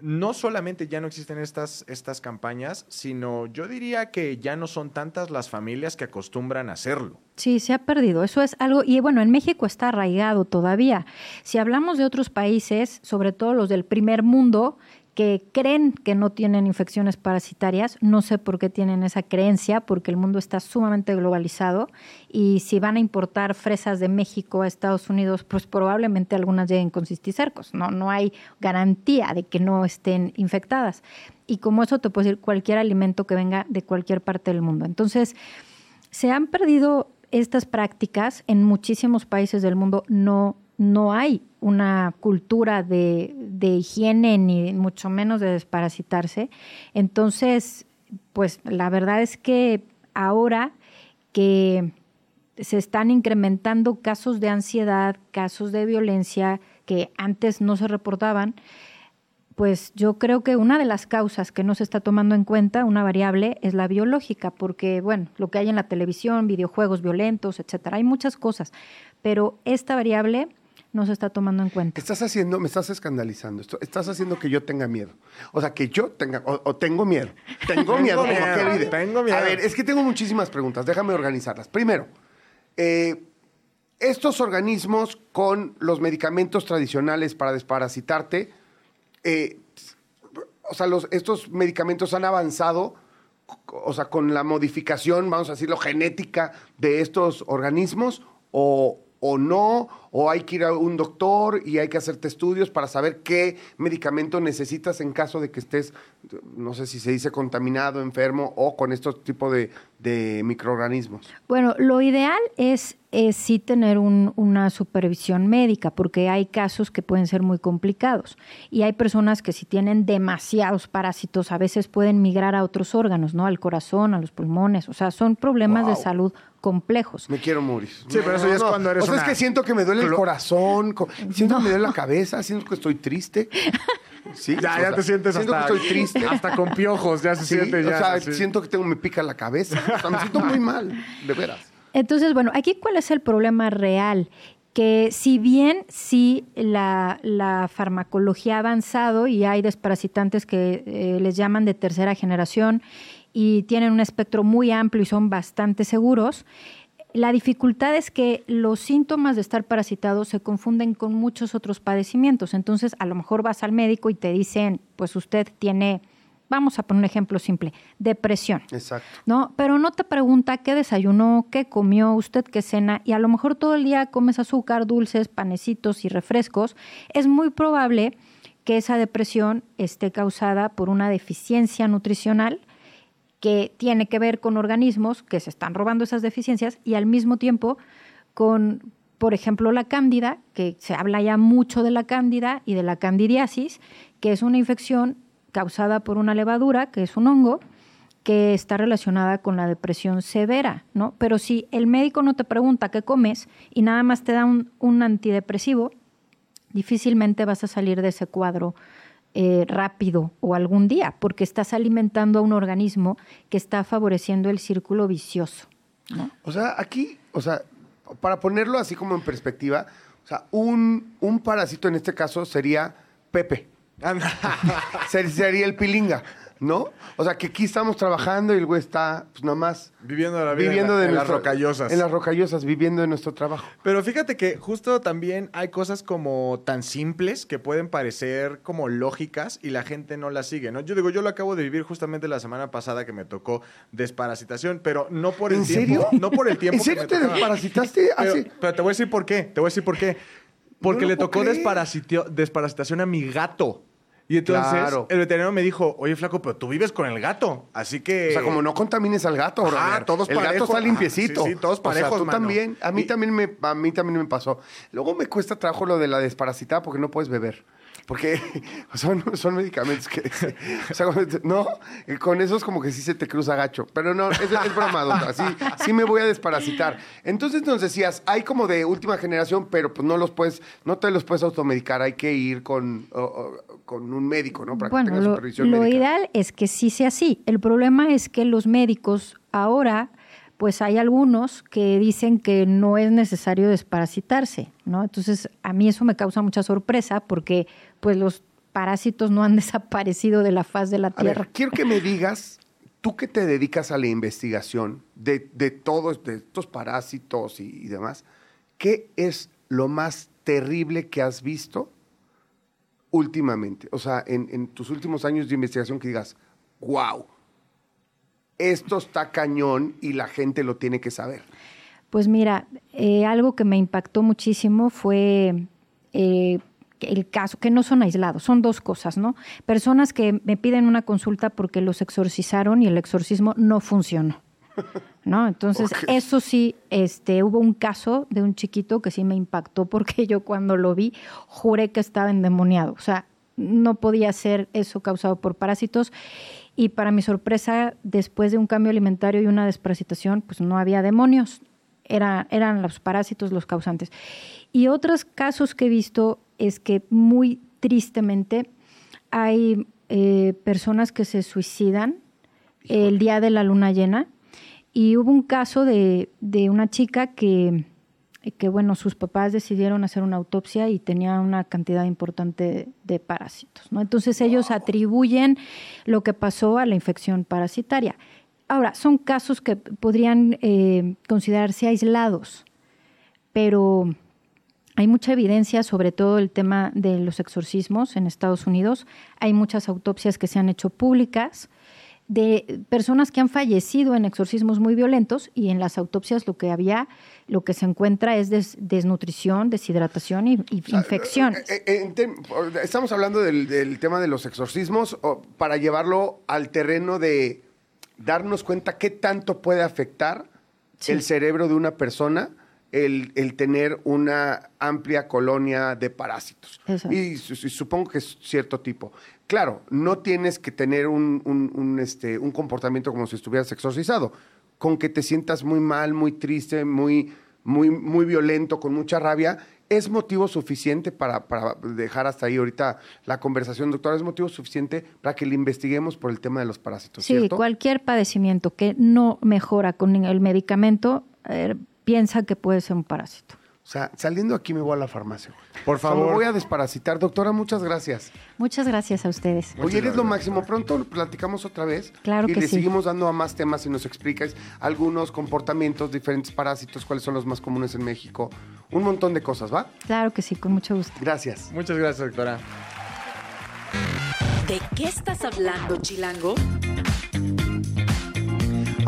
no solamente ya no existen estas, estas campañas, sino yo diría que ya no son tantas las familias que acostumbran a hacerlo. Sí, se ha perdido. Eso es algo, y bueno, en México está arraigado todavía. Si hablamos de otros países, sobre todo los del primer mundo, que creen que no tienen infecciones parasitarias, no sé por qué tienen esa creencia, porque el mundo está sumamente globalizado y si van a importar fresas de México a Estados Unidos, pues probablemente algunas lleguen con cisticercos. No, no hay garantía de que no estén infectadas. Y como eso te puede decir cualquier alimento que venga de cualquier parte del mundo. Entonces, se han perdido estas prácticas en muchísimos países del mundo. No, no hay una cultura de, de higiene ni mucho menos de desparasitarse. Entonces, pues la verdad es que ahora que se están incrementando casos de ansiedad, casos de violencia, que antes no se reportaban, pues yo creo que una de las causas que no se está tomando en cuenta, una variable, es la biológica, porque, bueno, lo que hay en la televisión, videojuegos violentos, etcétera, hay muchas cosas, pero esta variable no se está tomando en cuenta. Estás haciendo, me estás escandalizando. Estás haciendo que yo tenga miedo. O sea, que yo tenga, o, o tengo miedo. Tengo miedo, como miedo, video. tengo miedo. A ver, es que tengo muchísimas preguntas. Déjame organizarlas. Primero, eh, estos organismos con los medicamentos tradicionales para desparasitarte, eh, o sea, los, estos medicamentos han avanzado, o sea, con la modificación, vamos a decirlo, genética de estos organismos, o, o no, o hay que ir a un doctor y hay que hacerte estudios para saber qué medicamento necesitas en caso de que estés, no sé si se dice contaminado, enfermo o con estos tipos de, de microorganismos. Bueno, lo ideal es, es sí tener un- una supervisión médica, porque hay casos que pueden ser muy complicados. Y hay personas que si tienen demasiados parásitos, a veces pueden migrar a otros órganos, ¿no? Al corazón, a los pulmones. O sea, son problemas de salud complejos. Me quiero morir. Sí, pero eso ya es cuando eres O sea, es que siento que me duele el corazón, co- siento que me duele la cabeza, siento que estoy triste. Sí, Ya, o ya sea, te sientes siento hasta, que estoy triste. hasta con piojos, ya se Sí, siente ya. o sea, sí. siento que tengo, me pica la cabeza. O sea, me siento muy mal, de veras. Entonces, bueno, aquí cuál es el problema real? Que si bien sí la, la farmacología ha avanzado y hay desparasitantes que eh, les llaman de tercera generación y tienen un espectro muy amplio y son bastante seguros, la dificultad es que los síntomas de estar parasitado se confunden con muchos otros padecimientos. Entonces, a lo mejor vas al médico y te dicen, pues usted tiene, vamos a poner un ejemplo simple, depresión. Exacto. ¿no? Pero no te pregunta qué desayunó, qué comió, usted qué cena, y a lo mejor todo el día comes azúcar, dulces, panecitos y refrescos. Es muy probable que esa depresión esté causada por una deficiencia nutricional que tiene que ver con organismos que se están robando esas deficiencias y al mismo tiempo con, por ejemplo, la cándida, que se habla ya mucho de la cándida y de la candidiasis, que es una infección causada por una levadura, que es un hongo, que está relacionada con la depresión severa, ¿no? Pero si el médico no te pregunta qué comes y nada más te da un, un antidepresivo, difícilmente vas a salir de ese cuadro eh, rápido o algún día, porque estás alimentando a un organismo que está favoreciendo el círculo vicioso. ¿no? O sea, aquí, o sea, para ponerlo así como en perspectiva, o sea, un, un parásito en este caso sería Pepe. <laughs> Sería el pilinga, ¿no? O sea, que aquí estamos trabajando y el güey está, pues nada más. Viviendo la vida viviendo en la- de en las rocallosas. En las rocallosas, viviendo de nuestro trabajo. Pero fíjate que justo también hay cosas como tan simples que pueden parecer como lógicas y la gente no las sigue, ¿no? Yo digo, yo lo acabo de vivir justamente la semana pasada que me tocó desparasitación, pero no por el ¿En tiempo. serio? No por el tiempo ¿En serio que te tocaba. desparasitaste Pero, hace...? pero te voy a decir por qué, te voy a decir por qué. Porque No le tocó desparasitación a mi gato. Y entonces Claro. el veterinario me dijo, oye, flaco, pero tú vives con el gato. Así que... O sea, como no contamines al gato, brother. todos El gato está Ajá, limpiecito. sí, sí, todos O parejos, sea, tú mano. también. A mí Y- también me, a mí también me pasó. Luego me cuesta trabajo lo de la desparasitada porque no puedes beber. Porque <laughs> son, son medicamentos que... <laughs> O sea, no, con esos como que sí se te cruza gacho. Pero no, es, es broma, doctor. Sí, sí me voy a desparasitar. Entonces nos decías, hay como de última generación, pero pues no los puedes, no te los puedes automedicar. Hay que ir con, o- o- con un médico, ¿no? Para que Bueno, tenga lo, supervisión lo médica. ideal es que sí sea así. El problema es que los médicos ahora, pues hay algunos que dicen que no es necesario desparasitarse, ¿no? Entonces, a mí eso me causa mucha sorpresa porque pues los parásitos no han <laughs> desaparecido de la faz de la A Tierra. ver, quiero que me digas, tú que te dedicas a la investigación de, de todos de estos parásitos y, y demás, ¿qué es lo más terrible que has visto últimamente? O sea, en, en tus últimos años de investigación que digas, wow, esto está cañón y la gente lo tiene que saber. Pues mira, eh, algo que me impactó muchísimo fue eh, el caso, que no son aislados, son dos cosas, ¿no? Personas que me piden una consulta porque los exorcizaron y el exorcismo no funcionó. ¿No? <laughs> Entonces, eso sí, este, hubo un caso de un chiquito que sí me impactó porque <laughs> yo cuando lo vi juré que estaba endemoniado. O sea, no podía ser eso causado por parásitos. Y para mi sorpresa, después de un cambio alimentario y una desparasitación, pues no había demonios. Era, eran los parásitos los causantes. Y otros casos que he visto es que muy tristemente hay eh, personas que se suicidan el día de la luna llena y hubo un caso de, de una chica que, que, bueno, sus papás decidieron hacer una autopsia y tenía una cantidad importante de parásitos, ¿no? Entonces ellos atribuyen lo que pasó a la infección parasitaria. Ahora, son casos que podrían eh, considerarse aislados, pero hay mucha evidencia sobre todo el tema de los exorcismos en Estados Unidos. Hay muchas autopsias que se han hecho públicas de personas que han fallecido en exorcismos muy violentos y en las autopsias lo que había, lo que se encuentra es des- desnutrición, deshidratación y, y infecciones. Eh, eh, estamos hablando del, del tema de los exorcismos para llevarlo al terreno de darnos cuenta qué tanto puede afectar Sí. el cerebro de una persona el, el tener una amplia colonia de parásitos. Y, su- su- supongo que es cierto tipo. Claro, no tienes que tener un, un- un, este, un comportamiento como si estuvieras exorcizado. Con que te sientas muy mal, muy triste, muy, muy, muy violento, con mucha rabia, es motivo suficiente para, para dejar hasta ahí ahorita la conversación, doctora. Es motivo suficiente para que le investiguemos por el tema de los parásitos, Sí, ¿cierto? cualquier padecimiento que no mejora con el medicamento, eh, piensa que puede ser un parásito. O sea, saliendo aquí me voy a la farmacia. güey. Por O sea, favor. me voy a desparasitar. Doctora, muchas gracias. Muchas gracias a ustedes. Oye, eres lo máximo. Pronto platicamos otra vez. Claro y que le sí. seguimos dando a más temas y nos explicas algunos comportamientos, diferentes parásitos, cuáles son los más comunes en México. Un montón de cosas, ¿va? Claro que sí, con mucho gusto. Gracias. Muchas gracias, doctora. ¿De qué estás hablando, Chilango?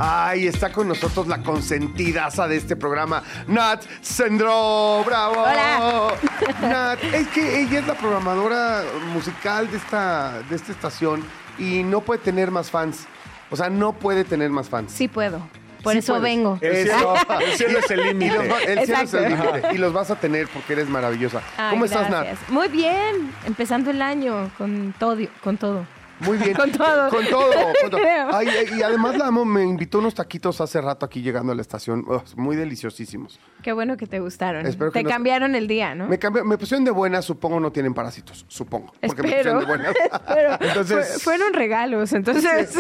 Ay, está con nosotros la consentidaza de este programa, Nat Sendro. ¡Bravo! Hola. <laughs> Nat, es que ella es la programadora musical de esta, de esta estación y no puede tener más fans. O sea, no puede tener más fans. Sí puedo. Por Sí eso puedes. vengo. El Eso. cielo, <laughs> el cielo es el Y límite. el cielo es el Exacto. límite. Y los vas a tener porque eres maravillosa. Ay, ¿Cómo estás, Nat? Muy bien. Empezando el año con todo. Con todo. Muy bien. <laughs> Con todo. Con todo. con <laughs> todo. Creo. Ay, y además la amo, me invitó unos taquitos hace rato aquí llegando a la estación. Muy deliciosísimos. Qué bueno que te gustaron. Espero que te no- cambiaron el día, ¿no? Me, cambió- me pusieron de buenas, supongo no tienen parásitos. Supongo. Porque me Espero. pusieron de buenas. <laughs> Pero Entonces- fue- fueron regalos, entonces.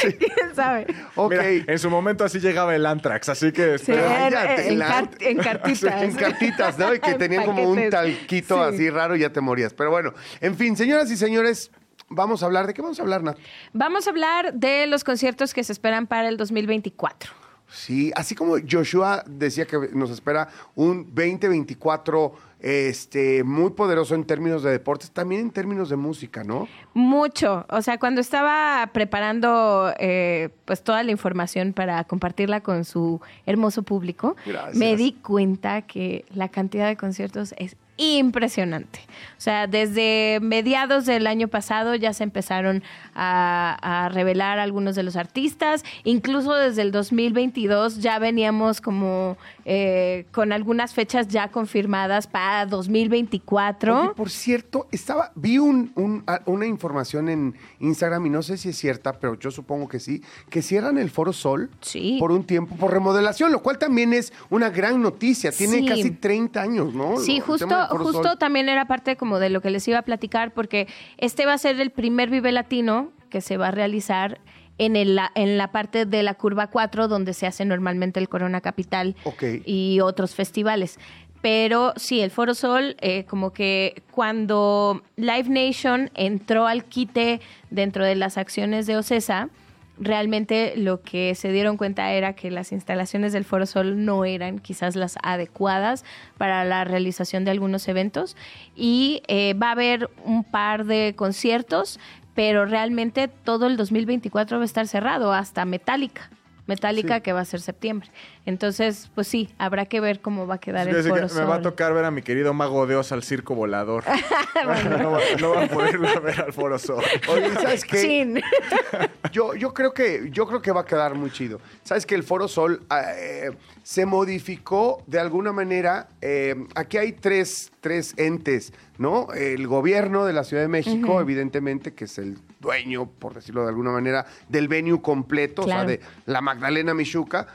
¿Quién sabe? ok. Mira, en su momento así llegaba el Antrax, así que Sí, en, Cállate, en la- cart- en cartitas. en cartitas, ¿no? Y que En tenían como un talquito Sí. así raro y ya te morías. Pero bueno, en fin, señoras y señores, vamos a hablar. ¿De qué vamos a hablar, Nat? Vamos a hablar de los conciertos que se esperan para el 2024. Sí, así como Joshua decía que nos espera un 2024 este, muy poderoso en términos de deportes, también en términos de música, ¿no? Mucho. O sea, cuando estaba preparando eh, pues toda la información para compartirla con su hermoso público, Gracias. me di cuenta que la cantidad de conciertos es impresionante. O sea, desde mediados del año pasado ya se empezaron a, a revelar algunos de los artistas, incluso desde el 2022 ya veníamos como eh, con algunas fechas ya confirmadas para 2024. Oye, por cierto, estaba, vi un- un- una información en Instagram y no sé si es cierta, pero yo supongo que sí, que cierran el Foro Sol Sí. por un tiempo, por remodelación, lo cual también es una gran noticia. Tiene Sí. casi 30 años, ¿no? Sí, justo, justo Sol. también era parte como de lo que les iba a platicar, porque este va a ser el primer Vive Latino que se va a realizar en, el, la- en la parte de la curva 4, donde se hace normalmente el Corona Capital y otros festivales. Pero sí, el Foro Sol, eh, como que cuando Live Nation entró al quite dentro de las acciones de OCESA, realmente lo que se dieron cuenta era que las instalaciones del Foro Sol no eran quizás las adecuadas para la realización de algunos eventos y eh, va a haber un par de conciertos, pero realmente todo el 2024 va a estar cerrado hasta Metallica. Metallica Sí. que va a ser septiembre. Entonces, pues sí, habrá que ver cómo va a quedar Es el que Foro me va a tocar ver a mi querido mago de Oz al circo volador. <laughs> no, va, no va a poder ver al Foro Sol. Oye, ¿sabes qué? Chin. <laughs> Yo, yo creo que yo creo que va a quedar muy chido. Sabes que el Foro Sol eh, se modificó de alguna manera. eh, aquí hay tres, tres entes, ¿no? El gobierno de la Ciudad de México, evidentemente, que es el dueño, por decirlo de alguna manera, del venue completo, Claro. o sea, de la Magdalena Michuca.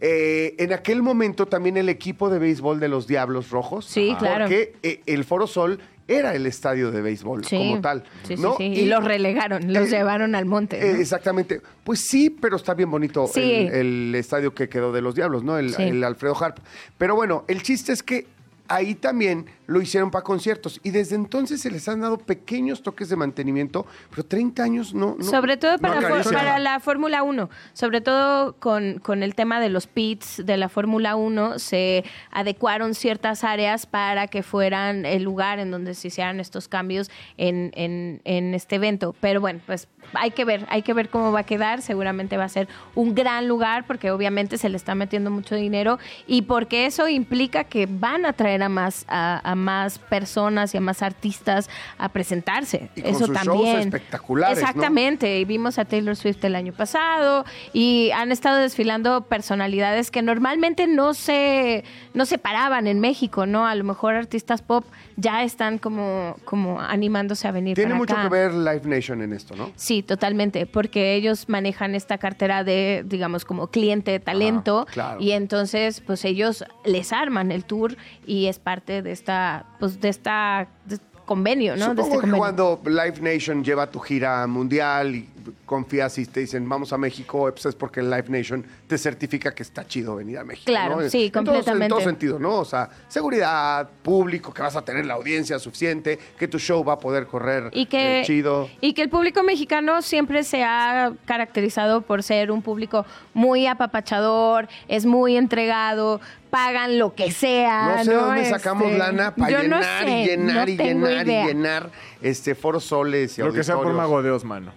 Eh, en aquel momento también el equipo de béisbol de los Diablos Rojos. Sí, claro. Porque eh, el Foro Sol era el estadio de béisbol Sí. como tal. Sí, sí, ¿no? sí. Y, los relegaron, los eh, llevaron al monte. ¿no? exactamente. Pues sí, pero está bien bonito el, el estadio que quedó de los Diablos, ¿no? El, el Alfredo Harp. Pero bueno, el chiste es que ahí también lo hicieron para conciertos y desde entonces se les han dado pequeños toques de mantenimiento, pero 30 años no. no- sobre todo para, no for- acaricia. para la Fórmula 1, sobre todo con, con el tema de los pits de la Fórmula 1, se adecuaron ciertas áreas para que fueran el lugar en donde se hicieran estos cambios en, en, en este evento. Pero bueno, pues hay que ver, hay que ver cómo va a quedar. Seguramente va a ser un gran lugar porque obviamente se le está metiendo mucho dinero y porque eso implica que van a traer a más, a, a más personas y a más artistas a presentarse. Y con eso sus shows también. espectaculares, ¿no? Exactamente. Y vimos a Taylor Swift el año pasado y han estado desfilando personalidades que normalmente no se, no se paraban en México, ¿no? A lo mejor artistas pop ya están como, como animándose a venir Tiene para mucho acá. que ver Live Nation en esto, ¿no? Sí, totalmente, porque ellos manejan esta cartera de, digamos, como cliente de talento Ah, claro. y entonces, pues ellos les arman el tour y es parte de esta, pues de esta de- convenio, ¿no? de Supongo este que cuando Live Nation lleva tu gira mundial y confías y te dicen vamos a México, pues es porque Live Nation te certifica que está chido venir a México. Claro, ¿no? sí, En todo- completamente. en todo sentido, ¿no? O sea, seguridad, público, que vas a tener la audiencia suficiente, que tu show va a poder correr y que, eh, chido. y que el público mexicano siempre se ha caracterizado por ser un público muy apapachador, es muy entregado, pagan lo que sea. No sé de dónde Este, sacamos lana para no llenar sé, y llenar no y llenar idea. y llenar este foros soles y Lo que sea por auditorios. Mago de mano.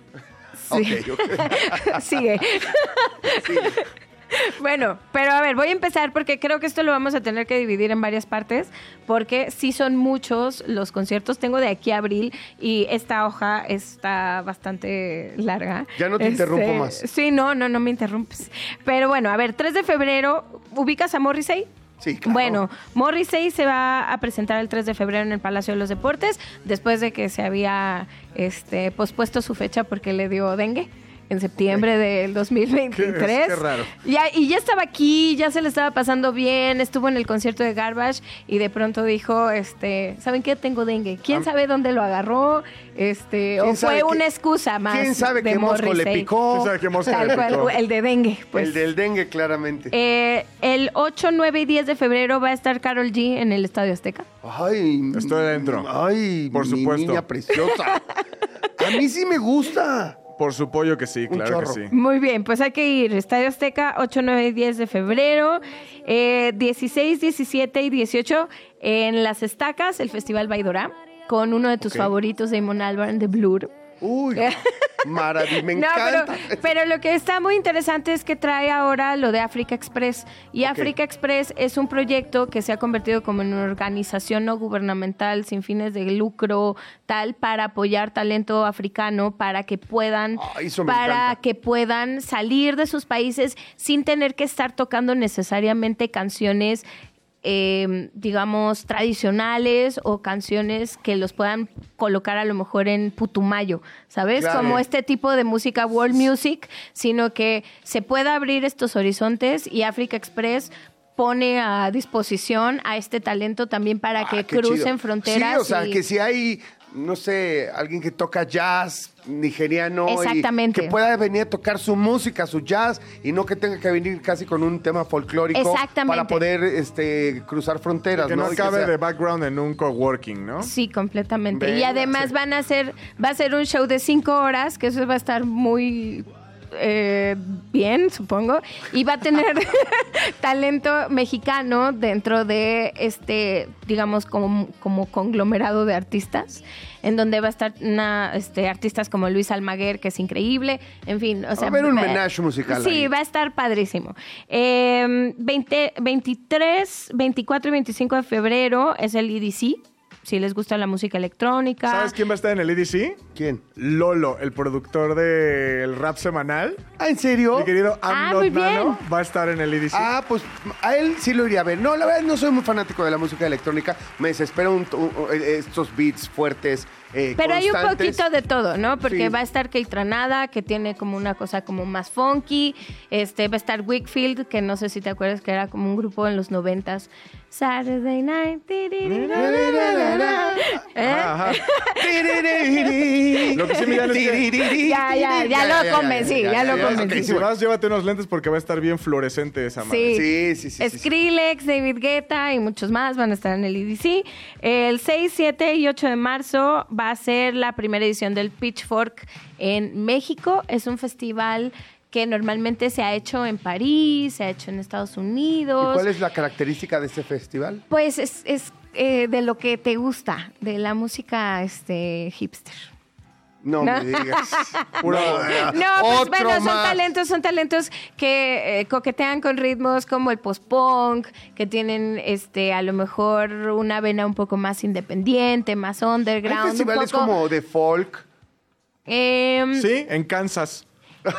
<laughs> Sigue. Bueno, pero a ver, voy a empezar porque creo que esto lo vamos a tener que dividir en varias partes, porque sí son muchos los conciertos. Tengo de aquí a abril y esta hoja está bastante larga. Ya no te interrumpo más. Sí, no, no, no me interrumpes. Pero bueno, a ver, 3 de febrero, ¿ubicas a Morrissey? Sí, claro. Bueno, Morrissey se va a presentar el 3 de febrero en el Palacio de los Deportes, después de que se había este, pospuesto su fecha porque le dio dengue en septiembre del 2023. Qué- qué raro. Ya, y ya estaba aquí, ya se le estaba pasando bien, estuvo en el concierto de Garbage y de pronto dijo, este, ¿saben qué? Tengo dengue. ¿Quién Ah. sabe dónde lo agarró? Este, o ¿Quién sabe fue una qué- excusa más. ¿Quién sabe de qué mosco le picó? ¿Quién sabe qué mosca Tal le picó? el de dengue. Pues. el del dengue, claramente. Eh, el 8, 9 y 10 de febrero va a estar Carol G en el Estadio Azteca. Ay, Estoy adentro. Ay, Por mi supuesto. niña preciosa. A mí sí me gusta. Por su pollo que sí, Un claro que sí. Muy bien, pues hay que ir. Estadio Azteca, 8, 9 y 10 de febrero. Eh, 16, 17 y 18 en Las Estacas, el Festival Baidora, con uno de tus favoritos, Damon Albarn, de Blur. Uy, <laughs> maravilloso. Me <laughs> No, encanta. pero, pero lo que está muy interesante es que trae ahora lo de Africa Express. Y Ok. Africa Express es un proyecto que se ha convertido como en una organización no gubernamental sin fines de lucro, tal, para apoyar talento africano para que puedan, Ah, para que puedan salir de sus países sin tener que estar tocando necesariamente canciones eh, digamos, tradicionales o canciones que los puedan colocar a lo mejor en Putumayo, ¿sabes? Claro. Como este tipo de música world music, sino que se pueda abrir estos horizontes y Africa Express pone a disposición a este talento también para Ah, que crucen chido. fronteras. Sí, o sea, y- que si hay, no sé, alguien que toca jazz nigeriano. y Exactamente. que pueda venir a tocar su música, su jazz, y no que tenga que venir casi con un tema folclórico. Exactamente. Para poder este, cruzar fronteras, Que ¿no? no Y que cabe sea- de background en un coworking, ¿no? Sí, completamente. y además sí. van a hacer, va a ser un show de cinco horas, que eso va a estar muy eh, bien, supongo, y va a tener <laughs> talento mexicano dentro de este, digamos, como, como conglomerado de artistas, en donde va a estar una, este, artistas como Luis Almaguer, que es increíble, en fin, o sea... a haber un menage musical Sí, ahí. va a estar padrísimo. Eh, 20 23, 24 y 25 de febrero es el EDC, si les gusta la música electrónica. ¿Sabes quién va a estar en el EDC? ¿Quién? Lolo, el productor del rap semanal. Ah, ¿en serio? Mi querido Ah, Not muy bien. Nano va a estar en el EDC. Ah, pues a él sí lo iría a ver. No, la verdad no soy muy fanático de la música electrónica. Me desespera un- un- estos beats fuertes. eh, Pero hay un poquito de todo, ¿no? Porque Sí. va a estar Keitranada, que tiene como una cosa como más funky. Este, va a estar Wickfield, que no sé si te acuerdas que era como un grupo en los noventas Saturday night. Lo que sí me es que- Ya, ya, ya lo convencí, ya lo convencí. ok, Si vas, llévate unos lentes porque va a estar bien fluorescente esa madre. Sí. Sí, sí. Skrillex, David Guetta y muchos más van a estar en el EDC. El 6, 7 y 8 de marzo va a ser la primera edición del Pitchfork en México. Es un festival que normalmente se ha hecho en París, se ha hecho en Estados ¿Y Unidos. cuál es la característica de este festival? Pues es, es, eh, de lo que te gusta, de la música este, hipster. No, No. me digas. <laughs> Pura- No, pues Otro bueno, son más. talentos, son talentos que eh, coquetean con ritmos como el post-punk, que tienen este a lo mejor una vena un poco más independiente, más Hay underground. un festivales poco, como de folk. em, Sí, en Kansas.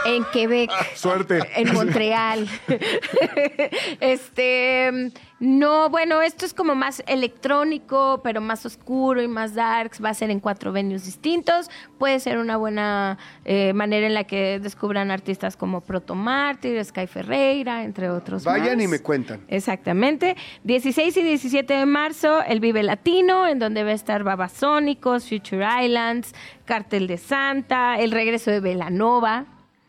En Quebec. Suerte. En Montreal. <laughs> este, no, bueno, esto es como más electrónico, pero más oscuro y más darks. Va a ser en cuatro venues distintos. Puede ser una buena eh, manera en la que descubran artistas como Proto Mártir, Sky Ferreira, entre otros Vayan más. y me cuentan. Exactamente. 16 y 17 de marzo, el Vive Latino, en donde va a estar Babasónicos, Future Islands, Cartel de Santa, el regreso de Velanova.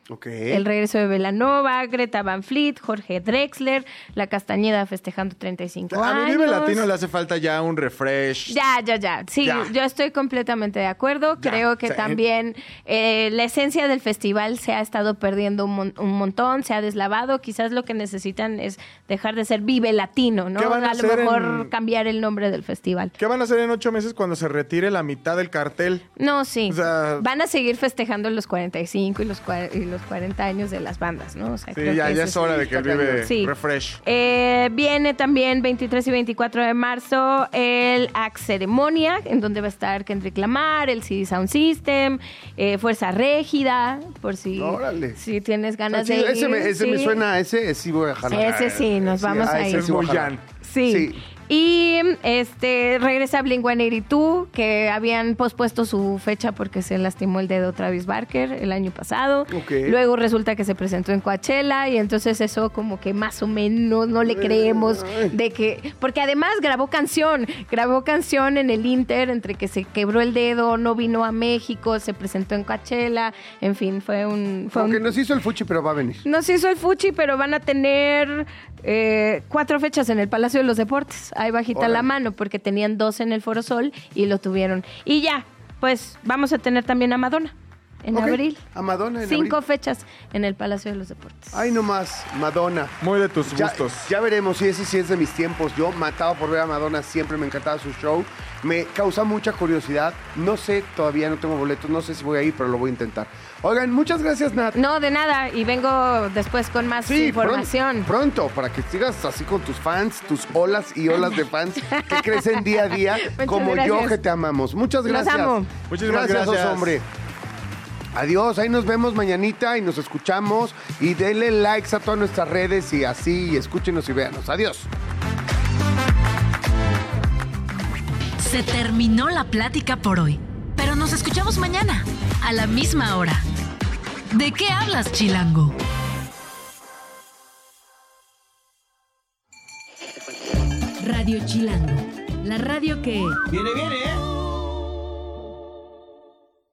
Ok. El regreso de Velanova, Greta Van Fleet, Jorge Drexler, La Castañeda festejando 35 A años. mi Vive Latino le hace falta ya un refresh. Ya, ya, ya. Sí, Ya. yo estoy completamente de acuerdo. Ya, Creo que sí. también eh, la esencia del festival se ha estado perdiendo un, mon- un montón, se ha deslavado. Quizás lo que necesitan es dejar de ser Vive Latino, ¿no? ¿Qué van a a lo mejor en- cambiar el nombre del festival. ¿Qué van a hacer en ocho meses cuando se retire la mitad del cartel? No, sí. O sea- Van a seguir festejando los 45 y los, cua- y los 40 años de las bandas, ¿no? O sea, Sí, creo ya, que ya ese es hora de que el Vive Sí. refresh. Eh, viene también 23 y 24 de marzo el Axe Ceremonia, en donde va a estar Kendrick Lamar, el CD Sound System, eh, Fuerza Régida, por si, Órale. si tienes ganas Ah, sí, de ir. ese me, ese me suena, ese sí voy a jalar. Ese sí, nos vamos a a ese ir. Es sí voy muy a jalar. Jan. Sí. Y este regresa Blink 182, que habían pospuesto su fecha porque se lastimó el dedo Travis Barker el año pasado. Luego resulta que se presentó en Coachella y entonces eso como que más o menos no le creemos de que porque además grabó canción, grabó canción en el Inter entre que se quebró el dedo, no vino a México, se presentó en Coachella, en fin, fue un fue Aunque un- nos hizo el fuchi, pero va a venir. nos hizo el fuchi, pero van a tener eh, cuatro fechas en el Palacio de los Deportes. Ahí bajita Órale. la mano, porque tenían dos en el Foro Sol y lo tuvieron. Y ya, pues vamos a tener también a Madonna en abril. A Madonna en Cinco abril. fechas en el Palacio de los Deportes. Ay, no más, Madonna. Muy de tus Ya, gustos. ya veremos si ese sí es de mis tiempos. Yo mataba por ver a Madonna, siempre me encantaba su show. Me causa mucha curiosidad. No sé, todavía no tengo boletos, no sé si voy a ir, pero lo voy a intentar. Oigan, muchas gracias, Nat. No, de nada. Y vengo después con más Sí, información. Pronto, pronto, para que sigas así con tus fans, tus olas y olas de fans que crecen día a día, <laughs> Muchas como yo gracias. que te amamos. Muchas Los gracias. amo. Muchísimas Oso, gracias. hombre. Adiós, ahí nos vemos mañanita y nos escuchamos. Y denle likes a todas nuestras redes y así, y escúchenos y véanos. Adiós. Se terminó la plática por hoy, pero nos escuchamos mañana, a la misma hora. ¿De qué hablas, Chilango? Radio Chilango, la radio que... Viene, viene, ¿eh?